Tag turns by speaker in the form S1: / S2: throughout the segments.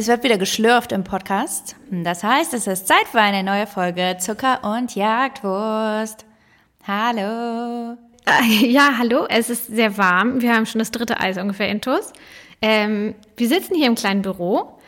S1: Es wird wieder geschlürft im Podcast. Das heißt, es ist Zeit für eine neue Folge Zucker und Jagdwurst. Hallo.
S2: Äh, Ja, hallo, es ist sehr warm. Wir haben schon das dritte Eis ungefähr intus. Ähm, wir sitzen hier im kleinen Büro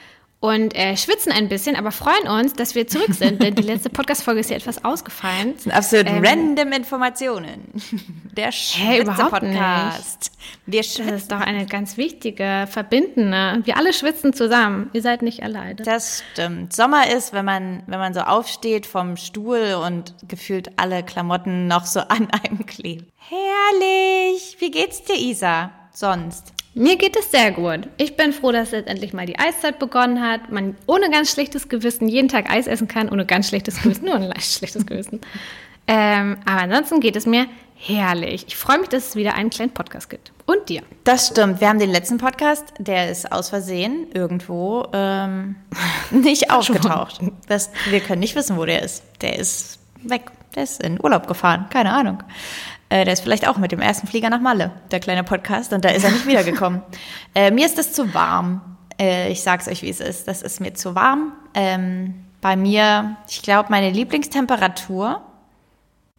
S2: und äh, schwitzen ein bisschen, aber freuen uns, dass wir zurück sind, denn die letzte Podcast-Folge ist ja etwas ausgefallen.
S1: Das sind absolut random Informationen. Der
S2: Hey,
S1: Schwitze-Podcast. Wir
S2: Das ist doch eine ganz wichtige, verbindende. Wir alle schwitzen zusammen. Ihr seid nicht alleine.
S1: Das stimmt. Sommer ist, wenn man, wenn man so aufsteht vom Stuhl und gefühlt alle Klamotten noch so an einem kleben. Herrlich. Wie geht's dir, Isa? Sonst?
S2: Mir geht es sehr gut. Ich bin froh, dass jetzt endlich mal die Eiszeit begonnen hat. Man ohne ganz schlechtes Gewissen jeden Tag Eis essen kann, ohne ganz schlechtes Gewissen, nur ein leicht schlechtes Gewissen. Ähm, aber ansonsten geht es mir herrlich. Ich freue mich, dass es wieder einen kleinen Podcast gibt. Und dir.
S1: Das stimmt. Wir haben den letzten Podcast, der ist aus Versehen irgendwo ähm, nicht aufgetaucht. Das, wir können nicht wissen, wo der ist. Der ist weg. Der ist in Urlaub gefahren. Keine Ahnung. Äh, der ist vielleicht auch mit dem ersten Flieger nach Malle, der kleine Podcast, und da ist er nicht wiedergekommen. äh, mir ist das zu warm. Äh, ich sag's euch, wie es ist. Das ist mir zu warm. Ähm, bei mir, ich glaube, meine Lieblingstemperatur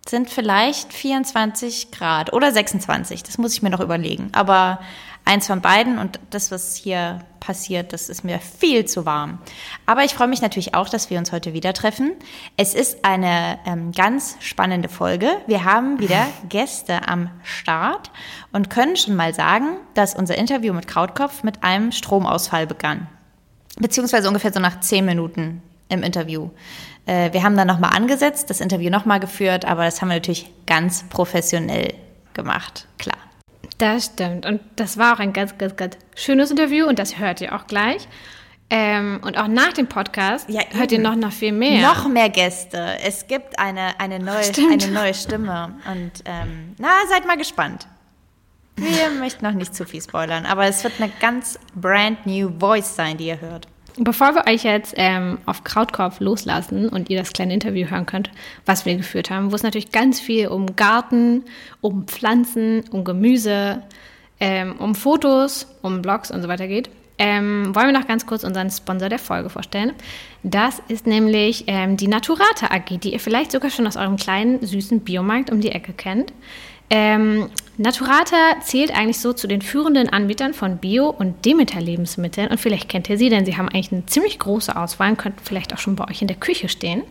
S1: sind vielleicht 24 Grad oder 26. Das muss ich mir noch überlegen. Aber eins von beiden und das, was hier passiert, das ist mir viel zu warm. Aber ich freue mich natürlich auch, dass wir uns heute wieder treffen. Es ist eine ähm, ganz spannende Folge. Wir haben wieder Gäste am Start und können schon mal sagen, dass unser Interview mit Krautkopf mit einem Stromausfall begann. Beziehungsweise ungefähr so nach zehn Minuten im Interview. Äh, wir haben dann nochmal angesetzt, das Interview nochmal geführt, aber das haben wir natürlich ganz professionell gemacht, klar.
S2: Das stimmt. Und das war auch ein ganz, ganz, ganz schönes Interview und das hört ihr auch gleich. Ähm, und auch nach dem Podcast
S1: Ja,
S2: hört ihr noch, noch viel mehr.
S1: Noch mehr Gäste. Es gibt eine, eine, neue,
S2: Stimmt.
S1: eine neue Stimme. Und ähm, na, seid mal gespannt. Wir möchten noch nicht zu viel spoilern, aber es wird eine ganz brand new Voice sein, die ihr hört.
S2: Bevor wir euch jetzt ähm, auf Krautkopf loslassen und ihr das kleine Interview hören könnt, was wir geführt haben, wo es natürlich ganz viel um Garten, um Pflanzen, um Gemüse, ähm, um Fotos, um Blogs und so weiter geht, ähm, wollen wir noch ganz kurz unseren Sponsor der Folge vorstellen. Das ist nämlich ähm, die Naturata AG, die ihr vielleicht sogar schon aus eurem kleinen, süßen Biomarkt um die Ecke kennt. Ähm, Naturata zählt eigentlich so zu den führenden Anbietern von Bio- und Demeter-Lebensmitteln. Und vielleicht kennt ihr sie, denn sie haben eigentlich eine ziemlich große Auswahl und könnten vielleicht auch schon bei euch in der Küche stehen.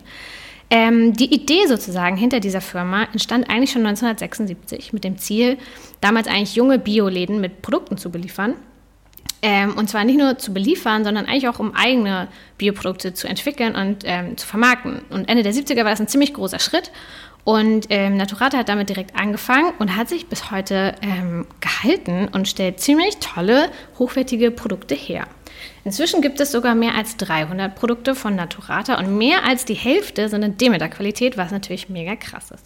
S2: Ähm, die Idee sozusagen hinter dieser Firma entstand eigentlich schon 1976 mit dem Ziel, damals eigentlich junge Bioläden mit Produkten zu beliefern. Ähm, und zwar nicht nur zu beliefern, sondern eigentlich auch um eigene Bioprodukte zu entwickeln und ähm, zu vermarkten. Und Ende der 70er war das ein ziemlich großer Schritt. Und ähm, Naturata hat damit direkt angefangen und hat sich bis heute ähm, gehalten und stellt ziemlich tolle, hochwertige Produkte her. Inzwischen gibt es sogar mehr als 300 Produkte von Naturata und mehr als die Hälfte sind in Demeter-Qualität, was natürlich mega krass ist.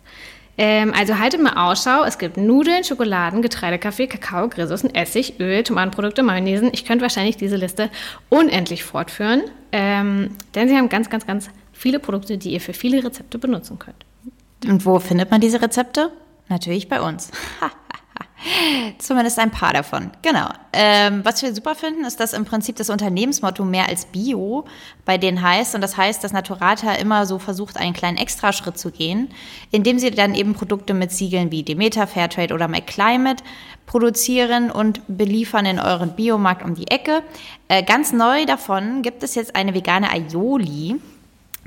S2: Ähm, also haltet mal Ausschau. Es gibt Nudeln, Schokoladen, Getreidekaffee, Kakao, Grillsoßen, Essig, Öl, Tomatenprodukte, Mayonnaisen. Ich könnte wahrscheinlich diese Liste unendlich fortführen, ähm, denn sie haben ganz, ganz, ganz viele Produkte, die ihr für viele Rezepte benutzen könnt.
S1: Und wo findet man diese Rezepte? Natürlich bei uns. Zumindest ein paar davon. Genau. Ähm, was wir super finden, ist, dass im Prinzip das Unternehmensmotto mehr als Bio bei denen heißt. Und das heißt, dass Naturata immer so versucht, einen kleinen Extraschritt zu gehen, indem sie dann eben Produkte mit Siegeln wie Demeter, Fairtrade oder MyClimate produzieren und beliefern in euren Biomarkt um die Ecke. Äh, ganz neu davon gibt es jetzt eine vegane Aioli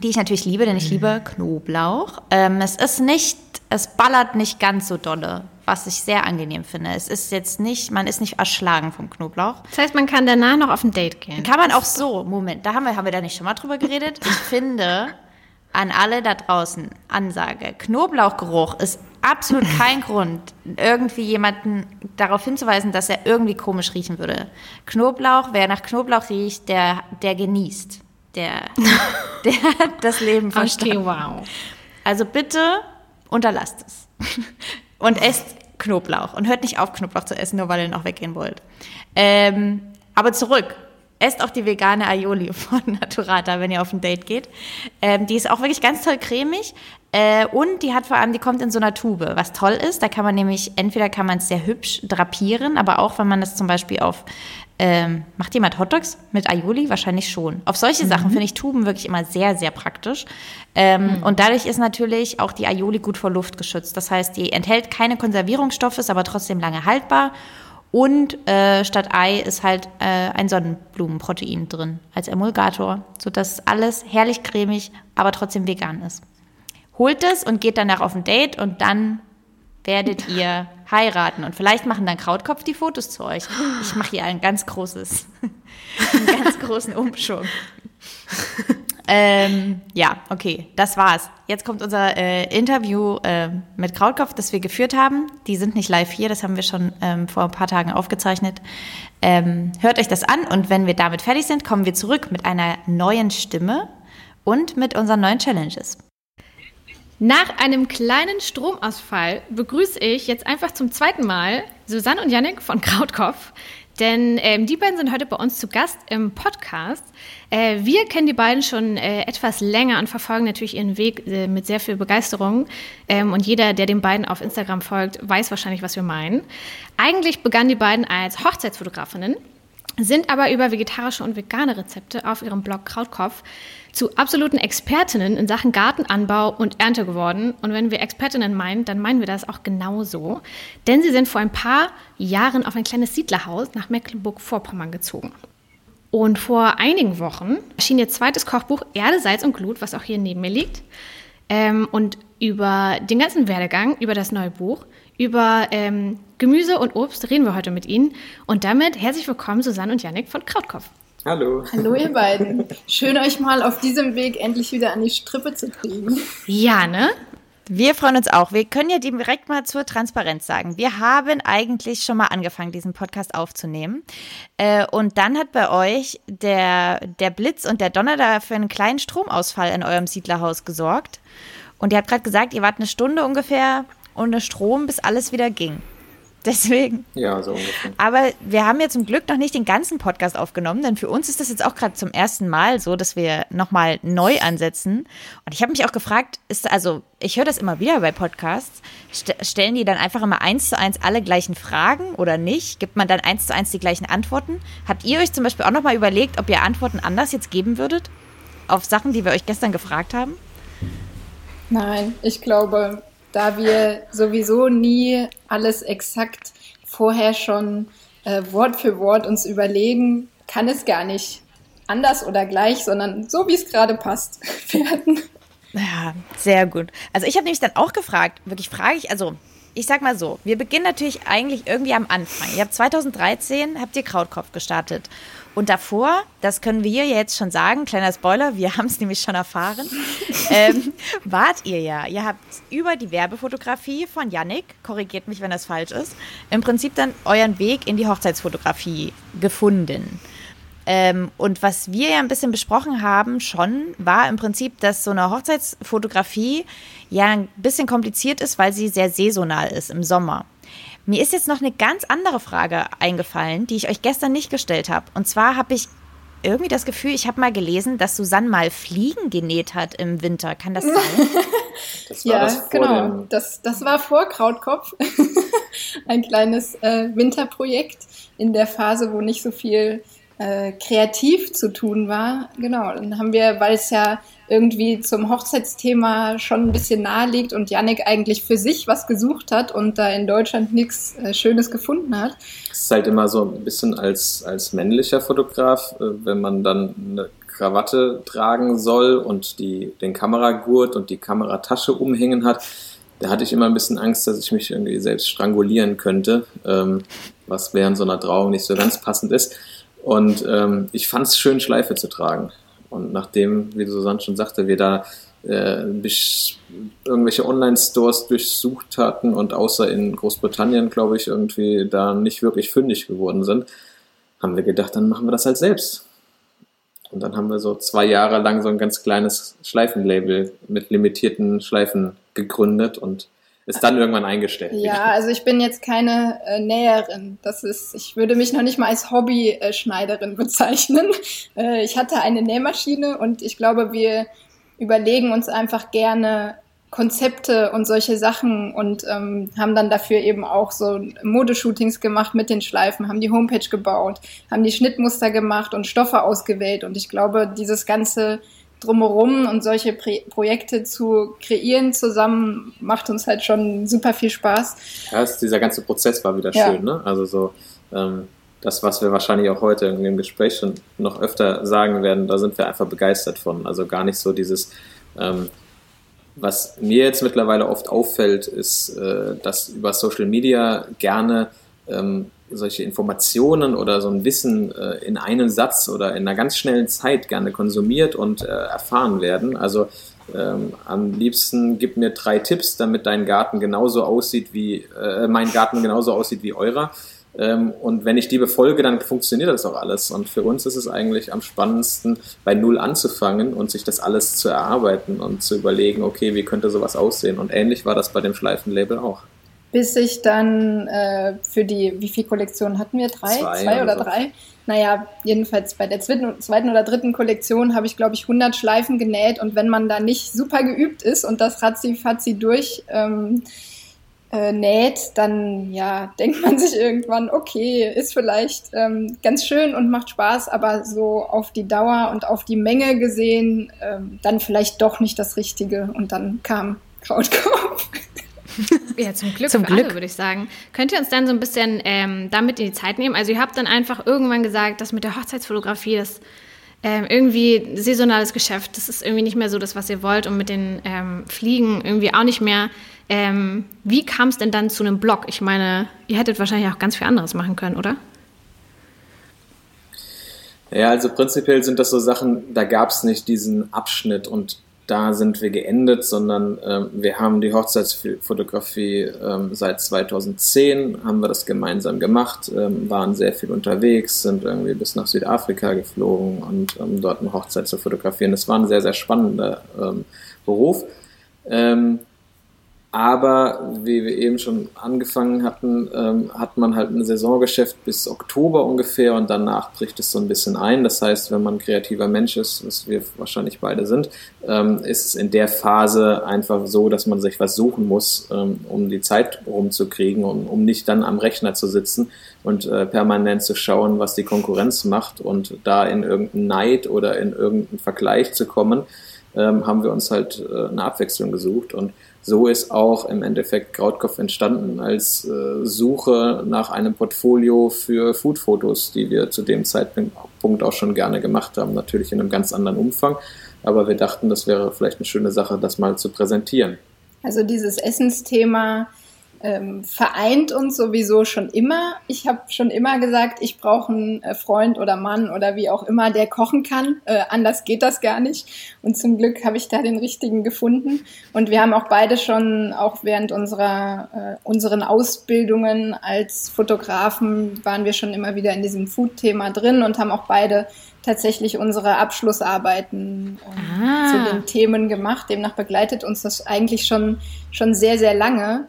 S1: die ich natürlich liebe, denn ich liebe Knoblauch. Ähm, es ist nicht, es ballert nicht ganz so dolle, was ich sehr angenehm finde. Es ist jetzt nicht, man ist nicht erschlagen vom Knoblauch.
S2: Das heißt, man kann danach noch auf ein Date gehen.
S1: Kann man auch so, Moment, da haben wir, haben wir da nicht schon mal drüber geredet? Ich finde, an alle da draußen, Ansage, Knoblauchgeruch ist absolut kein Grund, irgendwie jemanden darauf hinzuweisen, dass er irgendwie komisch riechen würde. Knoblauch, wer nach Knoblauch riecht, der, der genießt. Der, der hat das Leben verstanden.
S2: Okay, wow.
S1: Also bitte unterlasst es. Und esst Knoblauch. Und hört nicht auf, Knoblauch zu essen, nur weil ihr noch weggehen wollt. Ähm, aber zurück. Esst auch die vegane Aioli von Naturata, wenn ihr auf ein Date geht. Ähm, die ist auch wirklich ganz toll cremig. Äh, und die hat vor allem, die kommt in so einer Tube, was toll ist. Da kann man nämlich, entweder kann man es sehr hübsch drapieren, aber auch wenn man das zum Beispiel auf Ähm, macht jemand Hotdogs mit Aioli? Wahrscheinlich schon. Auf solche mhm. Sachen finde ich Tuben wirklich immer sehr, sehr praktisch. Ähm, mhm. Und dadurch ist natürlich auch die Aioli gut vor Luft geschützt. Das heißt, die enthält keine Konservierungsstoffe, ist aber trotzdem lange haltbar. Und äh, statt Ei ist halt äh, ein Sonnenblumenprotein drin als Emulgator, sodass alles herrlich cremig, aber trotzdem vegan ist. Holt es und geht danach auf ein Date und dann werdet ihr heiraten. Und vielleicht machen dann Krautkopf die Fotos zu euch. Ich mache hier ein ganz großes, einen ganz großen Umschwung. ähm, ja, okay, das war's. Jetzt kommt unser äh, Interview äh, mit Krautkopf, das wir geführt haben. Die sind nicht live hier, das haben wir schon ähm, vor ein paar Tagen aufgezeichnet. Ähm, hört euch das an und wenn wir damit fertig sind, kommen wir zurück mit einer neuen Stimme und mit unseren neuen Challenges.
S2: Nach einem kleinen Stromausfall begrüße ich jetzt einfach zum zweiten Mal Susanne und Yannick von Krautkopf. Denn ähm, die beiden sind heute bei uns zu Gast im Podcast. Äh, wir kennen die beiden schon äh, etwas länger und verfolgen natürlich ihren Weg äh, mit sehr viel Begeisterung. Ähm, und jeder, der den beiden auf Instagram folgt, weiß wahrscheinlich, was wir meinen. Eigentlich begannen die beiden als Hochzeitsfotografinnen, sind aber über vegetarische und vegane Rezepte auf ihrem Blog Krautkopf zu absoluten Expertinnen in Sachen Gartenanbau und Ernte geworden. Und wenn wir Expertinnen meinen, dann meinen wir das auch genauso. Denn sie sind vor ein paar Jahren auf ein kleines Siedlerhaus nach Mecklenburg-Vorpommern gezogen. Und vor einigen Wochen erschien ihr zweites Kochbuch Erde, Salz und Glut, was auch hier neben mir liegt. Ähm, und über den ganzen Werdegang, über das neue Buch, über ähm, Gemüse und Obst reden wir heute mit Ihnen. Und damit herzlich willkommen, Susanne und Yannick von Krautkopf.
S3: Hallo.
S4: Hallo ihr beiden. Schön euch mal auf diesem Weg endlich wieder an die Strippe zu kriegen.
S1: Ja, ne? Wir freuen uns auch. Wir können ja direkt mal zur Transparenz sagen. Wir haben eigentlich schon mal angefangen, diesen Podcast aufzunehmen. Äh, und dann hat bei euch der, der Blitz und der Donner da für einen kleinen Stromausfall in eurem Siedlerhaus gesorgt. Und ihr habt gerade gesagt, ihr wart eine Stunde ungefähr ohne Strom, bis alles wieder ging. Deswegen.
S3: Ja, so ungefähr.
S1: Aber wir haben ja zum Glück noch nicht den ganzen Podcast aufgenommen, denn für uns ist das jetzt auch gerade zum ersten Mal so, dass wir nochmal neu ansetzen. Und ich habe mich auch gefragt, ist also, ich höre das immer wieder bei Podcasts, st stellen die dann einfach immer eins zu eins alle gleichen Fragen oder nicht? Gibt man dann eins zu eins die gleichen Antworten? Habt ihr euch zum Beispiel auch nochmal überlegt, ob ihr Antworten anders jetzt geben würdet? Auf Sachen, die wir euch gestern gefragt haben?
S4: Nein, ich glaube, da wir sowieso nie alles exakt vorher schon äh, Wort für Wort uns überlegen, kann es gar nicht anders oder gleich, sondern so wie es gerade passt werden.
S1: Ja, sehr gut. Also ich habe nämlich dann auch gefragt, wirklich frage ich, also ich sag mal so, wir beginnen natürlich eigentlich irgendwie am Anfang. Ihr habt 2013, habt ihr Krautkopf gestartet. Und davor, das können wir jetzt schon sagen, kleiner Spoiler, wir haben es nämlich schon erfahren, ähm, wart ihr ja. Ihr habt über die Werbefotografie von Yannick, korrigiert mich, wenn das falsch ist, im Prinzip dann euren Weg in die Hochzeitsfotografie gefunden. Ähm, und was wir ja ein bisschen besprochen haben schon, war im Prinzip, dass so eine Hochzeitsfotografie ja ein bisschen kompliziert ist, weil sie sehr saisonal ist im Sommer. Mir ist jetzt noch eine ganz andere Frage eingefallen, die ich euch gestern nicht gestellt habe. Und zwar habe ich irgendwie das Gefühl, ich habe mal gelesen, dass Susanne mal Fliegen genäht hat im Winter. Kann das sein?
S4: das ja, das genau. Das, das war vor Krautkopf. Ein kleines äh, Winterprojekt in der Phase, wo nicht so viel äh, kreativ zu tun war. Genau, dann haben wir, weil es ja irgendwie zum Hochzeitsthema schon ein bisschen nahe liegt und Yannick eigentlich für sich was gesucht hat und da in Deutschland nichts äh, Schönes gefunden hat.
S3: Es ist halt immer so ein bisschen als, als männlicher Fotograf, äh, wenn man dann eine Krawatte tragen soll und die, den Kameragurt und die Kameratasche umhängen hat, da hatte ich immer ein bisschen Angst, dass ich mich irgendwie selbst strangulieren könnte, ähm, was während so einer Trauung nicht so ganz passend ist. Und ähm, ich fand es schön, Schleife zu tragen. Und nachdem, wie Susanne schon sagte, wir da äh, irgendwelche Online-Stores durchsucht hatten und außer in Großbritannien, glaube ich, irgendwie da nicht wirklich fündig geworden sind, haben wir gedacht, dann machen wir das halt selbst. Und dann haben wir so zwei Jahre lang so ein ganz kleines Schleifenlabel mit limitierten Schleifen gegründet und ist dann irgendwann eingestellt.
S4: Ja, also ich bin jetzt keine äh, Näherin. Das ist, ich würde mich noch nicht mal als Hobby-Schneiderin bezeichnen. Äh, ich hatte eine Nähmaschine und ich glaube, wir überlegen uns einfach gerne Konzepte und solche Sachen und ähm, haben dann dafür eben auch so Modeshootings gemacht mit den Schleifen, haben die Homepage gebaut, haben die Schnittmuster gemacht und Stoffe ausgewählt. Und ich glaube, dieses ganze drumherum und solche Pre Projekte zu kreieren zusammen macht uns halt schon super viel Spaß.
S3: Ja, dieser ganze Prozess war wieder ja. schön, ne? Also so ähm, das, was wir wahrscheinlich auch heute in dem Gespräch schon noch öfter sagen werden, da sind wir einfach begeistert von. Also gar nicht so dieses ähm, was mir jetzt mittlerweile oft auffällt, ist, äh, dass über Social Media gerne ähm, solche Informationen oder so ein Wissen äh, in einem Satz oder in einer ganz schnellen Zeit gerne konsumiert und äh, erfahren werden. Also ähm, am liebsten gib mir drei Tipps, damit dein Garten genauso aussieht wie äh, mein Garten genauso aussieht wie eurer. Ähm, und wenn ich die befolge, dann funktioniert das auch alles. Und für uns ist es eigentlich am spannendsten, bei Null anzufangen und sich das alles zu erarbeiten und zu überlegen, okay, wie könnte sowas aussehen? Und ähnlich war das bei dem Schleifenlabel auch.
S4: Bis ich dann äh, für die, wie viele Kollektionen hatten wir? Drei? Zwei, Zwei oder so. drei? Naja, jedenfalls bei der zweiten, zweiten oder dritten Kollektion habe ich, glaube ich, 100 Schleifen genäht. Und wenn man da nicht super geübt ist und das ratzi-fatzi durch... Ähm, äh, näht, dann ja, denkt man sich irgendwann, okay, ist vielleicht ähm, ganz schön und macht Spaß, aber so auf die Dauer und auf die Menge gesehen, ähm, dann vielleicht doch nicht das Richtige. Und dann kam Krautkopf.
S2: Ja, zum Glück zum Glück. alle, würde ich sagen. Könnt ihr uns dann so ein bisschen ähm, damit in die Zeit nehmen? Also ihr habt dann einfach irgendwann gesagt, dass mit der Hochzeitsfotografie, das ähm, irgendwie saisonales Geschäft, das ist irgendwie nicht mehr so das, was ihr wollt und mit den ähm, Fliegen irgendwie auch nicht mehr. Ähm, wie kam es denn dann zu einem Blog? Ich meine, ihr hättet wahrscheinlich auch ganz viel anderes machen können, oder?
S3: Ja, also prinzipiell sind das so Sachen, da gab es nicht diesen Abschnitt und da sind wir geendet, sondern ähm, wir haben die Hochzeitsfotografie ähm, seit 2010, haben wir das gemeinsam gemacht, ähm, waren sehr viel unterwegs, sind irgendwie bis nach Südafrika geflogen und ähm, dort eine Hochzeit zu fotografieren. Das war ein sehr, sehr spannender ähm, Beruf. Ähm, aber wie wir eben schon angefangen hatten, ähm, hat man halt ein Saisongeschäft bis Oktober ungefähr und danach bricht es so ein bisschen ein. Das heißt, wenn man ein kreativer Mensch ist, was wir wahrscheinlich beide sind, ähm, ist es in der Phase einfach so, dass man sich was suchen muss, ähm, um die Zeit rumzukriegen und um nicht dann am Rechner zu sitzen und äh, permanent zu schauen, was die Konkurrenz macht und da in irgendeinen Neid oder in irgendeinen Vergleich zu kommen, ähm, haben wir uns halt äh, eine Abwechslung gesucht und so ist auch im Endeffekt Krautkopf entstanden als äh, Suche nach einem Portfolio für Foodfotos, die wir zu dem Zeitpunkt auch schon gerne gemacht haben, natürlich in einem ganz anderen Umfang. Aber wir dachten, das wäre vielleicht eine schöne Sache, das mal zu präsentieren.
S4: Also dieses Essensthema ähm, vereint uns sowieso schon immer. Ich habe schon immer gesagt, ich brauche einen äh, Freund oder Mann oder wie auch immer, der kochen kann. Äh, anders geht das gar nicht. Und zum Glück habe ich da den richtigen gefunden. Und wir haben auch beide schon, auch während unserer äh, unseren Ausbildungen als Fotografen, waren wir schon immer wieder in diesem Food-Thema drin und haben auch beide tatsächlich unsere Abschlussarbeiten ähm, ah. zu den Themen gemacht. Demnach begleitet uns das eigentlich schon, schon sehr, sehr lange.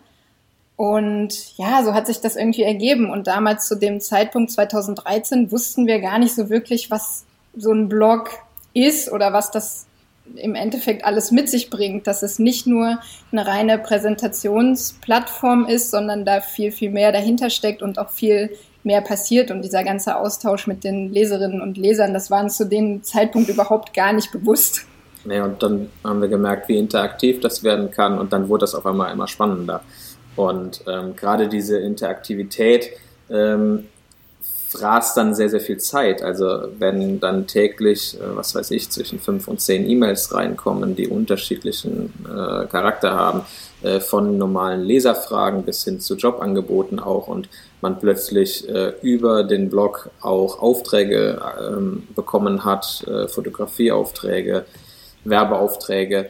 S4: Und ja, so hat sich das irgendwie ergeben. Und damals zu dem Zeitpunkt 2013 wussten wir gar nicht so wirklich, was so ein Blog ist oder was das im Endeffekt alles mit sich bringt, dass es nicht nur eine reine Präsentationsplattform ist, sondern da viel, viel mehr dahinter steckt und auch viel mehr passiert. Und dieser ganze Austausch mit den Leserinnen und Lesern, das war uns zu dem Zeitpunkt überhaupt gar nicht bewusst.
S3: Nee, und dann haben wir gemerkt, wie interaktiv das werden kann und dann wurde das auf einmal immer spannender. Und ähm, gerade diese Interaktivität ähm, fraßt dann sehr, sehr viel Zeit. Also wenn dann täglich, äh, was weiß ich, zwischen fünf und zehn E-Mails reinkommen, die unterschiedlichen äh, Charakter haben, äh, von normalen Leserfragen bis hin zu Jobangeboten auch und man plötzlich äh, über den Blog auch Aufträge ähm, bekommen hat, äh, Fotografieaufträge, Werbeaufträge,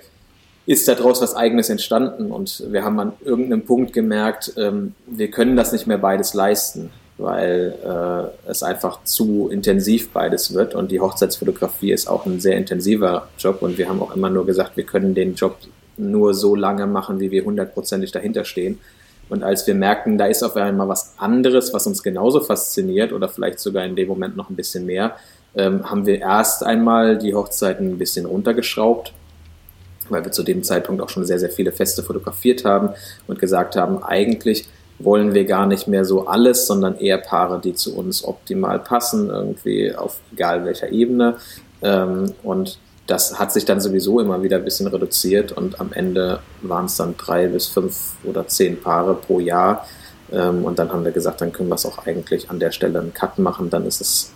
S3: ist daraus was Eigenes entstanden. Und wir haben an irgendeinem Punkt gemerkt, ähm, wir können das nicht mehr beides leisten, weil äh, es einfach zu intensiv beides wird. Und die Hochzeitsfotografie ist auch ein sehr intensiver Job. Und wir haben auch immer nur gesagt, wir können den Job nur so lange machen, wie wir hundertprozentig dahinter stehen. Und als wir merkten, da ist auf einmal was anderes, was uns genauso fasziniert oder vielleicht sogar in dem Moment noch ein bisschen mehr, ähm, haben wir erst einmal die Hochzeiten ein bisschen runtergeschraubt weil wir zu dem Zeitpunkt auch schon sehr, sehr viele Feste fotografiert haben und gesagt haben, eigentlich wollen wir gar nicht mehr so alles, sondern eher Paare, die zu uns optimal passen, irgendwie auf egal welcher Ebene. Ähm, und das hat sich dann sowieso immer wieder ein bisschen reduziert und am Ende waren es dann drei bis fünf oder zehn Paare pro Jahr. Ähm, und dann haben wir gesagt, dann können wir es auch eigentlich an der Stelle einen Cut machen. Dann ist es,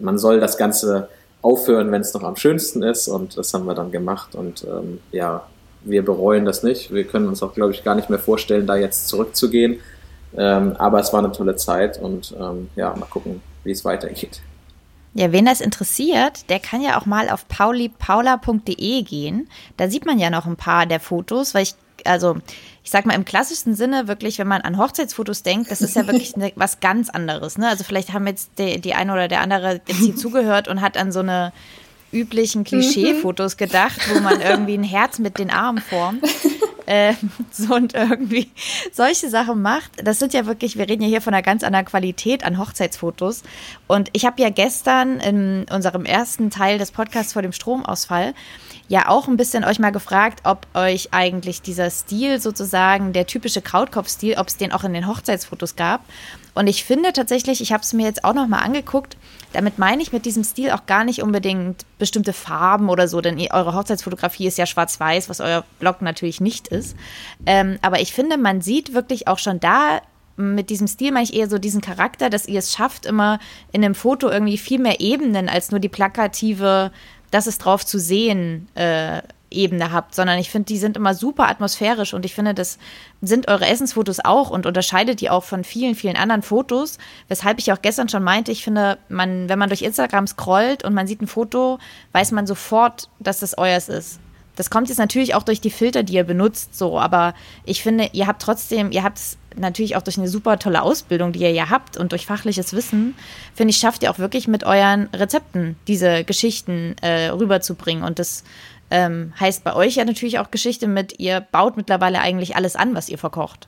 S3: man soll das Ganze aufhören, wenn es noch am schönsten ist und das haben wir dann gemacht und ähm, ja, wir bereuen das nicht. Wir können uns auch, glaube ich, gar nicht mehr vorstellen, da jetzt zurückzugehen. Ähm, aber es war eine tolle Zeit und ähm, ja, mal gucken, wie es weitergeht.
S1: Ja, wen das interessiert, der kann ja auch mal auf paulipaula.de gehen. Da sieht man ja noch ein paar der Fotos, weil ich, also ich sag mal im klassischsten Sinne wirklich, wenn man an Hochzeitsfotos denkt, das ist ja wirklich ne, was ganz anderes. Ne? Also vielleicht haben jetzt die, die eine oder der andere jetzt hier zugehört und hat an so eine üblichen Klischee-Fotos gedacht, wo man irgendwie ein Herz mit den Armen formt. äh, so und irgendwie solche Sachen macht. Das sind ja wirklich, wir reden ja hier von einer ganz anderen Qualität an Hochzeitsfotos. Und ich habe ja gestern in unserem ersten Teil des Podcasts vor dem Stromausfall ja auch ein bisschen euch mal gefragt, ob euch eigentlich dieser Stil sozusagen, der typische Krautkopf-Stil, ob es den auch in den Hochzeitsfotos gab. Und ich finde tatsächlich, ich habe es mir jetzt auch noch mal angeguckt, damit meine ich mit diesem Stil auch gar nicht unbedingt bestimmte Farben oder so, denn eure Hochzeitsfotografie ist ja schwarz-weiß, was euer Blog natürlich nicht ist. Ähm, aber ich finde, man sieht wirklich auch schon da mit diesem Stil meine ich eher so diesen Charakter, dass ihr es schafft, immer in einem Foto irgendwie viel mehr Ebenen als nur die plakative, das ist drauf zu sehen, äh, Ebene habt, sondern ich finde, die sind immer super atmosphärisch und ich finde, das sind eure Essensfotos auch und unterscheidet die auch von vielen, vielen anderen Fotos, weshalb ich auch gestern schon meinte, ich finde, man, wenn man durch Instagram scrollt und man sieht ein Foto, weiß man sofort, dass das euers ist. Das kommt jetzt natürlich auch durch die Filter, die ihr benutzt, so, aber ich finde, ihr habt trotzdem, ihr habt es natürlich auch durch eine super tolle Ausbildung, die ihr ja habt und durch fachliches Wissen, finde ich, schafft ihr auch wirklich mit euren Rezepten diese Geschichten äh, rüberzubringen und das ähm, heißt bei euch ja natürlich auch Geschichte mit, ihr baut mittlerweile eigentlich alles an, was ihr verkocht.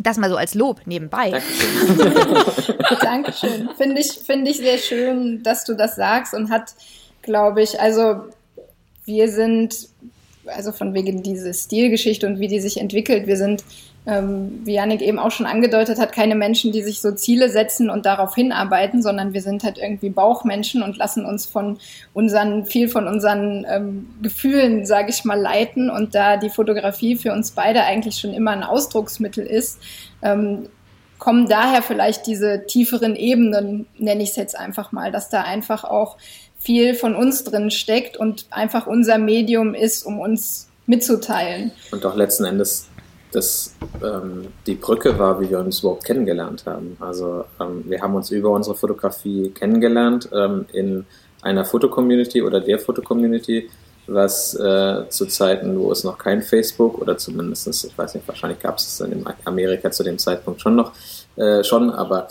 S1: Das mal so als Lob nebenbei.
S4: Dankeschön. Dankeschön. Finde ich, find ich sehr schön, dass du das sagst und hat, glaube ich, also wir sind, also von wegen diese Stilgeschichte und wie die sich entwickelt, wir sind ähm, wie Janik eben auch schon angedeutet hat, keine Menschen, die sich so Ziele setzen und darauf hinarbeiten, sondern wir sind halt irgendwie Bauchmenschen und lassen uns von unseren, viel von unseren ähm, Gefühlen, sage ich mal, leiten. Und da die Fotografie für uns beide eigentlich schon immer ein Ausdrucksmittel ist, ähm, kommen daher vielleicht diese tieferen Ebenen, nenne ich es jetzt einfach mal, dass da einfach auch viel von uns drin steckt und einfach unser Medium ist, um uns mitzuteilen.
S3: Und auch letzten Endes das ähm, die Brücke war, wie wir uns überhaupt kennengelernt haben. Also ähm, wir haben uns über unsere Fotografie kennengelernt ähm, in einer Fotocommunity oder der Fotocommunity, was äh, zu Zeiten, wo es noch kein Facebook oder zumindest, ich weiß nicht, wahrscheinlich gab es es in Amerika zu dem Zeitpunkt schon noch, äh, schon, aber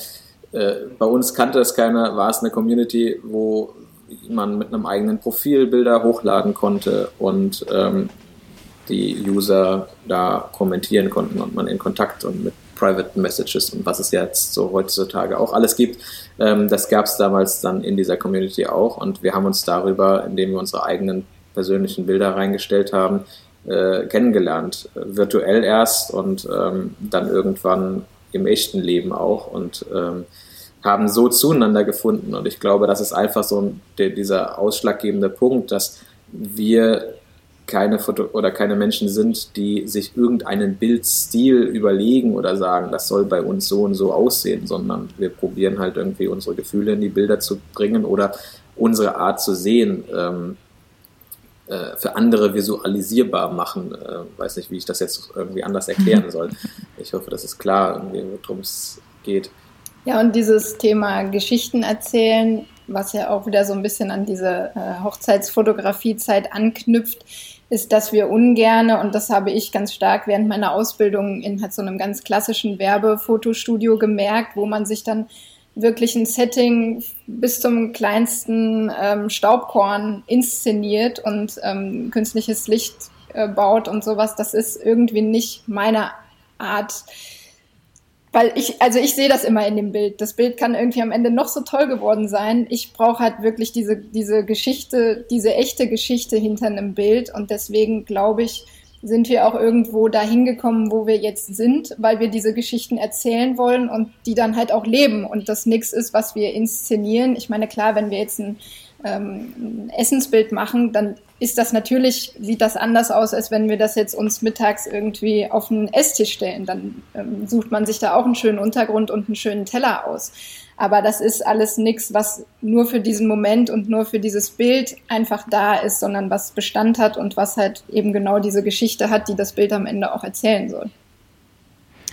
S3: äh, bei uns kannte es keiner, war es eine Community, wo man mit einem eigenen Profil Bilder hochladen konnte und ähm, die User da kommentieren konnten und man in Kontakt und mit Private Messages und was es jetzt so heutzutage auch alles gibt. Ähm, das gab es damals dann in dieser Community auch und wir haben uns darüber, indem wir unsere eigenen persönlichen Bilder reingestellt haben, äh, kennengelernt. Virtuell erst und ähm, dann irgendwann im echten Leben auch und ähm, haben so zueinander gefunden. Und ich glaube, das ist einfach so dieser ausschlaggebende Punkt, dass wir keine Foto oder keine Menschen sind, die sich irgendeinen Bildstil überlegen oder sagen, das soll bei uns so und so aussehen, sondern wir probieren halt irgendwie unsere Gefühle in die Bilder zu bringen oder unsere Art zu sehen ähm, äh, für andere visualisierbar machen. Äh, weiß nicht, wie ich das jetzt irgendwie anders erklären soll. Ich hoffe, das ist klar, worum es geht.
S4: Ja, und dieses Thema Geschichten erzählen, was ja auch wieder so ein bisschen an diese äh, Hochzeitsfotografiezeit anknüpft, ist, dass wir ungerne, und das habe ich ganz stark während meiner Ausbildung in halt so einem ganz klassischen Werbefotostudio gemerkt, wo man sich dann wirklich ein Setting bis zum kleinsten ähm, Staubkorn inszeniert und ähm, künstliches Licht äh, baut und sowas. Das ist irgendwie nicht meine Art weil ich, also ich sehe das immer in dem Bild. Das Bild kann irgendwie am Ende noch so toll geworden sein. Ich brauche halt wirklich diese, diese Geschichte, diese echte Geschichte hinter einem Bild. Und deswegen glaube ich, sind wir auch irgendwo dahin gekommen, wo wir jetzt sind, weil wir diese Geschichten erzählen wollen und die dann halt auch leben und das nichts ist, was wir inszenieren. Ich meine, klar, wenn wir jetzt ein, ähm, ein Essensbild machen, dann ist das natürlich, sieht das anders aus, als wenn wir das jetzt uns mittags irgendwie auf einen Esstisch stellen. Dann ähm, sucht man sich da auch einen schönen Untergrund und einen schönen Teller aus. Aber das ist alles nichts, was nur für diesen Moment und nur für dieses Bild einfach da ist, sondern was Bestand hat und was halt eben genau diese Geschichte hat, die das Bild am Ende auch erzählen soll.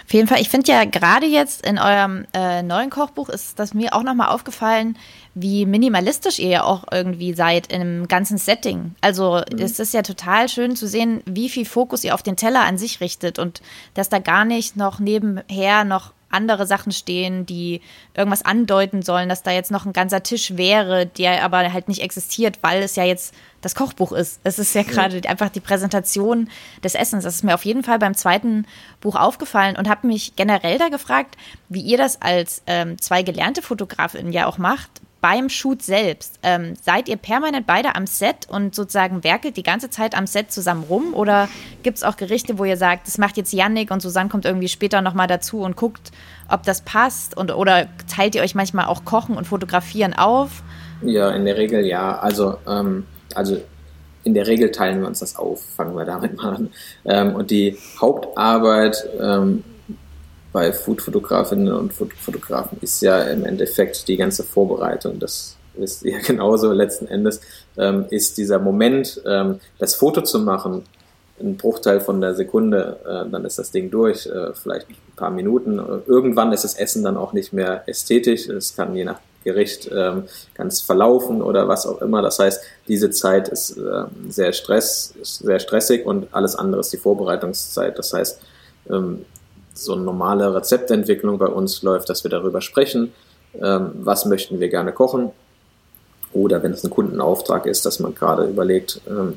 S1: Auf jeden Fall, ich finde ja gerade jetzt in eurem äh, neuen Kochbuch ist das mir auch nochmal aufgefallen, wie minimalistisch ihr ja auch irgendwie seid im ganzen Setting. Also mhm. es ist ja total schön zu sehen, wie viel Fokus ihr auf den Teller an sich richtet und dass da gar nicht noch nebenher noch andere Sachen stehen, die irgendwas andeuten sollen, dass da jetzt noch ein ganzer Tisch wäre, der aber halt nicht existiert, weil es ja jetzt das Kochbuch ist. Es ist ja gerade einfach die Präsentation des Essens. Das ist mir auf jeden Fall beim zweiten Buch aufgefallen und habe mich generell da gefragt, wie ihr das als ähm, zwei gelernte Fotografinnen ja auch macht beim Shoot selbst, ähm, seid ihr permanent beide am Set und sozusagen werkelt die ganze Zeit am Set zusammen rum? Oder gibt es auch Gerichte, wo ihr sagt, das macht jetzt Yannick und Susanne kommt irgendwie später nochmal dazu und guckt, ob das passt? Und, oder teilt ihr euch manchmal auch Kochen und Fotografieren auf?
S3: Ja, in der Regel ja. Also, ähm, also in der Regel teilen wir uns das auf, fangen wir damit mal an. Ähm, und die Hauptarbeit ähm, bei Food-Fotografinnen und Fotografen ist ja im Endeffekt die ganze Vorbereitung. Das ist ja genauso letzten Endes, ähm, ist dieser Moment, ähm, das Foto zu machen, ein Bruchteil von der Sekunde, äh, dann ist das Ding durch, äh, vielleicht ein paar Minuten. Irgendwann ist das Essen dann auch nicht mehr ästhetisch. Es kann je nach Gericht ähm, ganz verlaufen oder was auch immer. Das heißt, diese Zeit ist äh, sehr stress, ist sehr stressig und alles andere ist die Vorbereitungszeit. Das heißt, ähm, so eine normale Rezeptentwicklung bei uns läuft, dass wir darüber sprechen, ähm, was möchten wir gerne kochen. Oder wenn es ein Kundenauftrag ist, dass man gerade überlegt, ähm,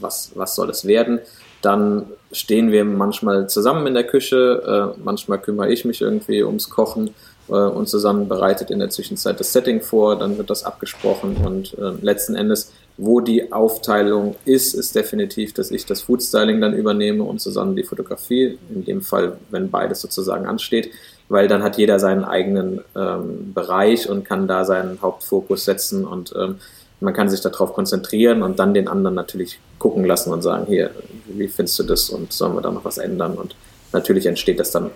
S3: was, was soll es werden. Dann stehen wir manchmal zusammen in der Küche, äh, manchmal kümmere ich mich irgendwie ums Kochen äh, und zusammen bereitet in der Zwischenzeit das Setting vor, dann wird das abgesprochen und äh, letzten Endes wo die Aufteilung ist, ist definitiv, dass ich das Foodstyling dann übernehme und zusammen die Fotografie, in dem Fall, wenn beides sozusagen ansteht, weil dann hat jeder seinen eigenen ähm, Bereich und kann da seinen Hauptfokus setzen und ähm, man kann sich darauf konzentrieren und dann den anderen natürlich gucken lassen und sagen, hier, wie findest du das und sollen wir da noch was ändern und natürlich entsteht das dann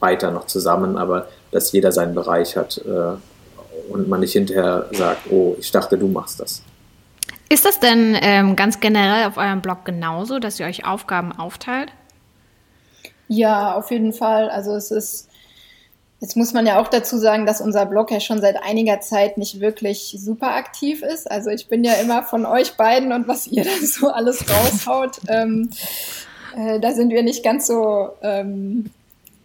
S3: weiter noch zusammen, aber dass jeder seinen Bereich hat äh, und man nicht hinterher sagt, oh, ich dachte, du machst das.
S2: Ist das denn ähm, ganz generell auf eurem Blog genauso, dass ihr euch Aufgaben aufteilt?
S4: Ja, auf jeden Fall. Also es ist, jetzt muss man ja auch dazu sagen, dass unser Blog ja schon seit einiger Zeit nicht wirklich super aktiv ist. Also ich bin ja immer von euch beiden und was ihr da so alles raushaut, ähm, äh, da sind wir nicht ganz so ähm,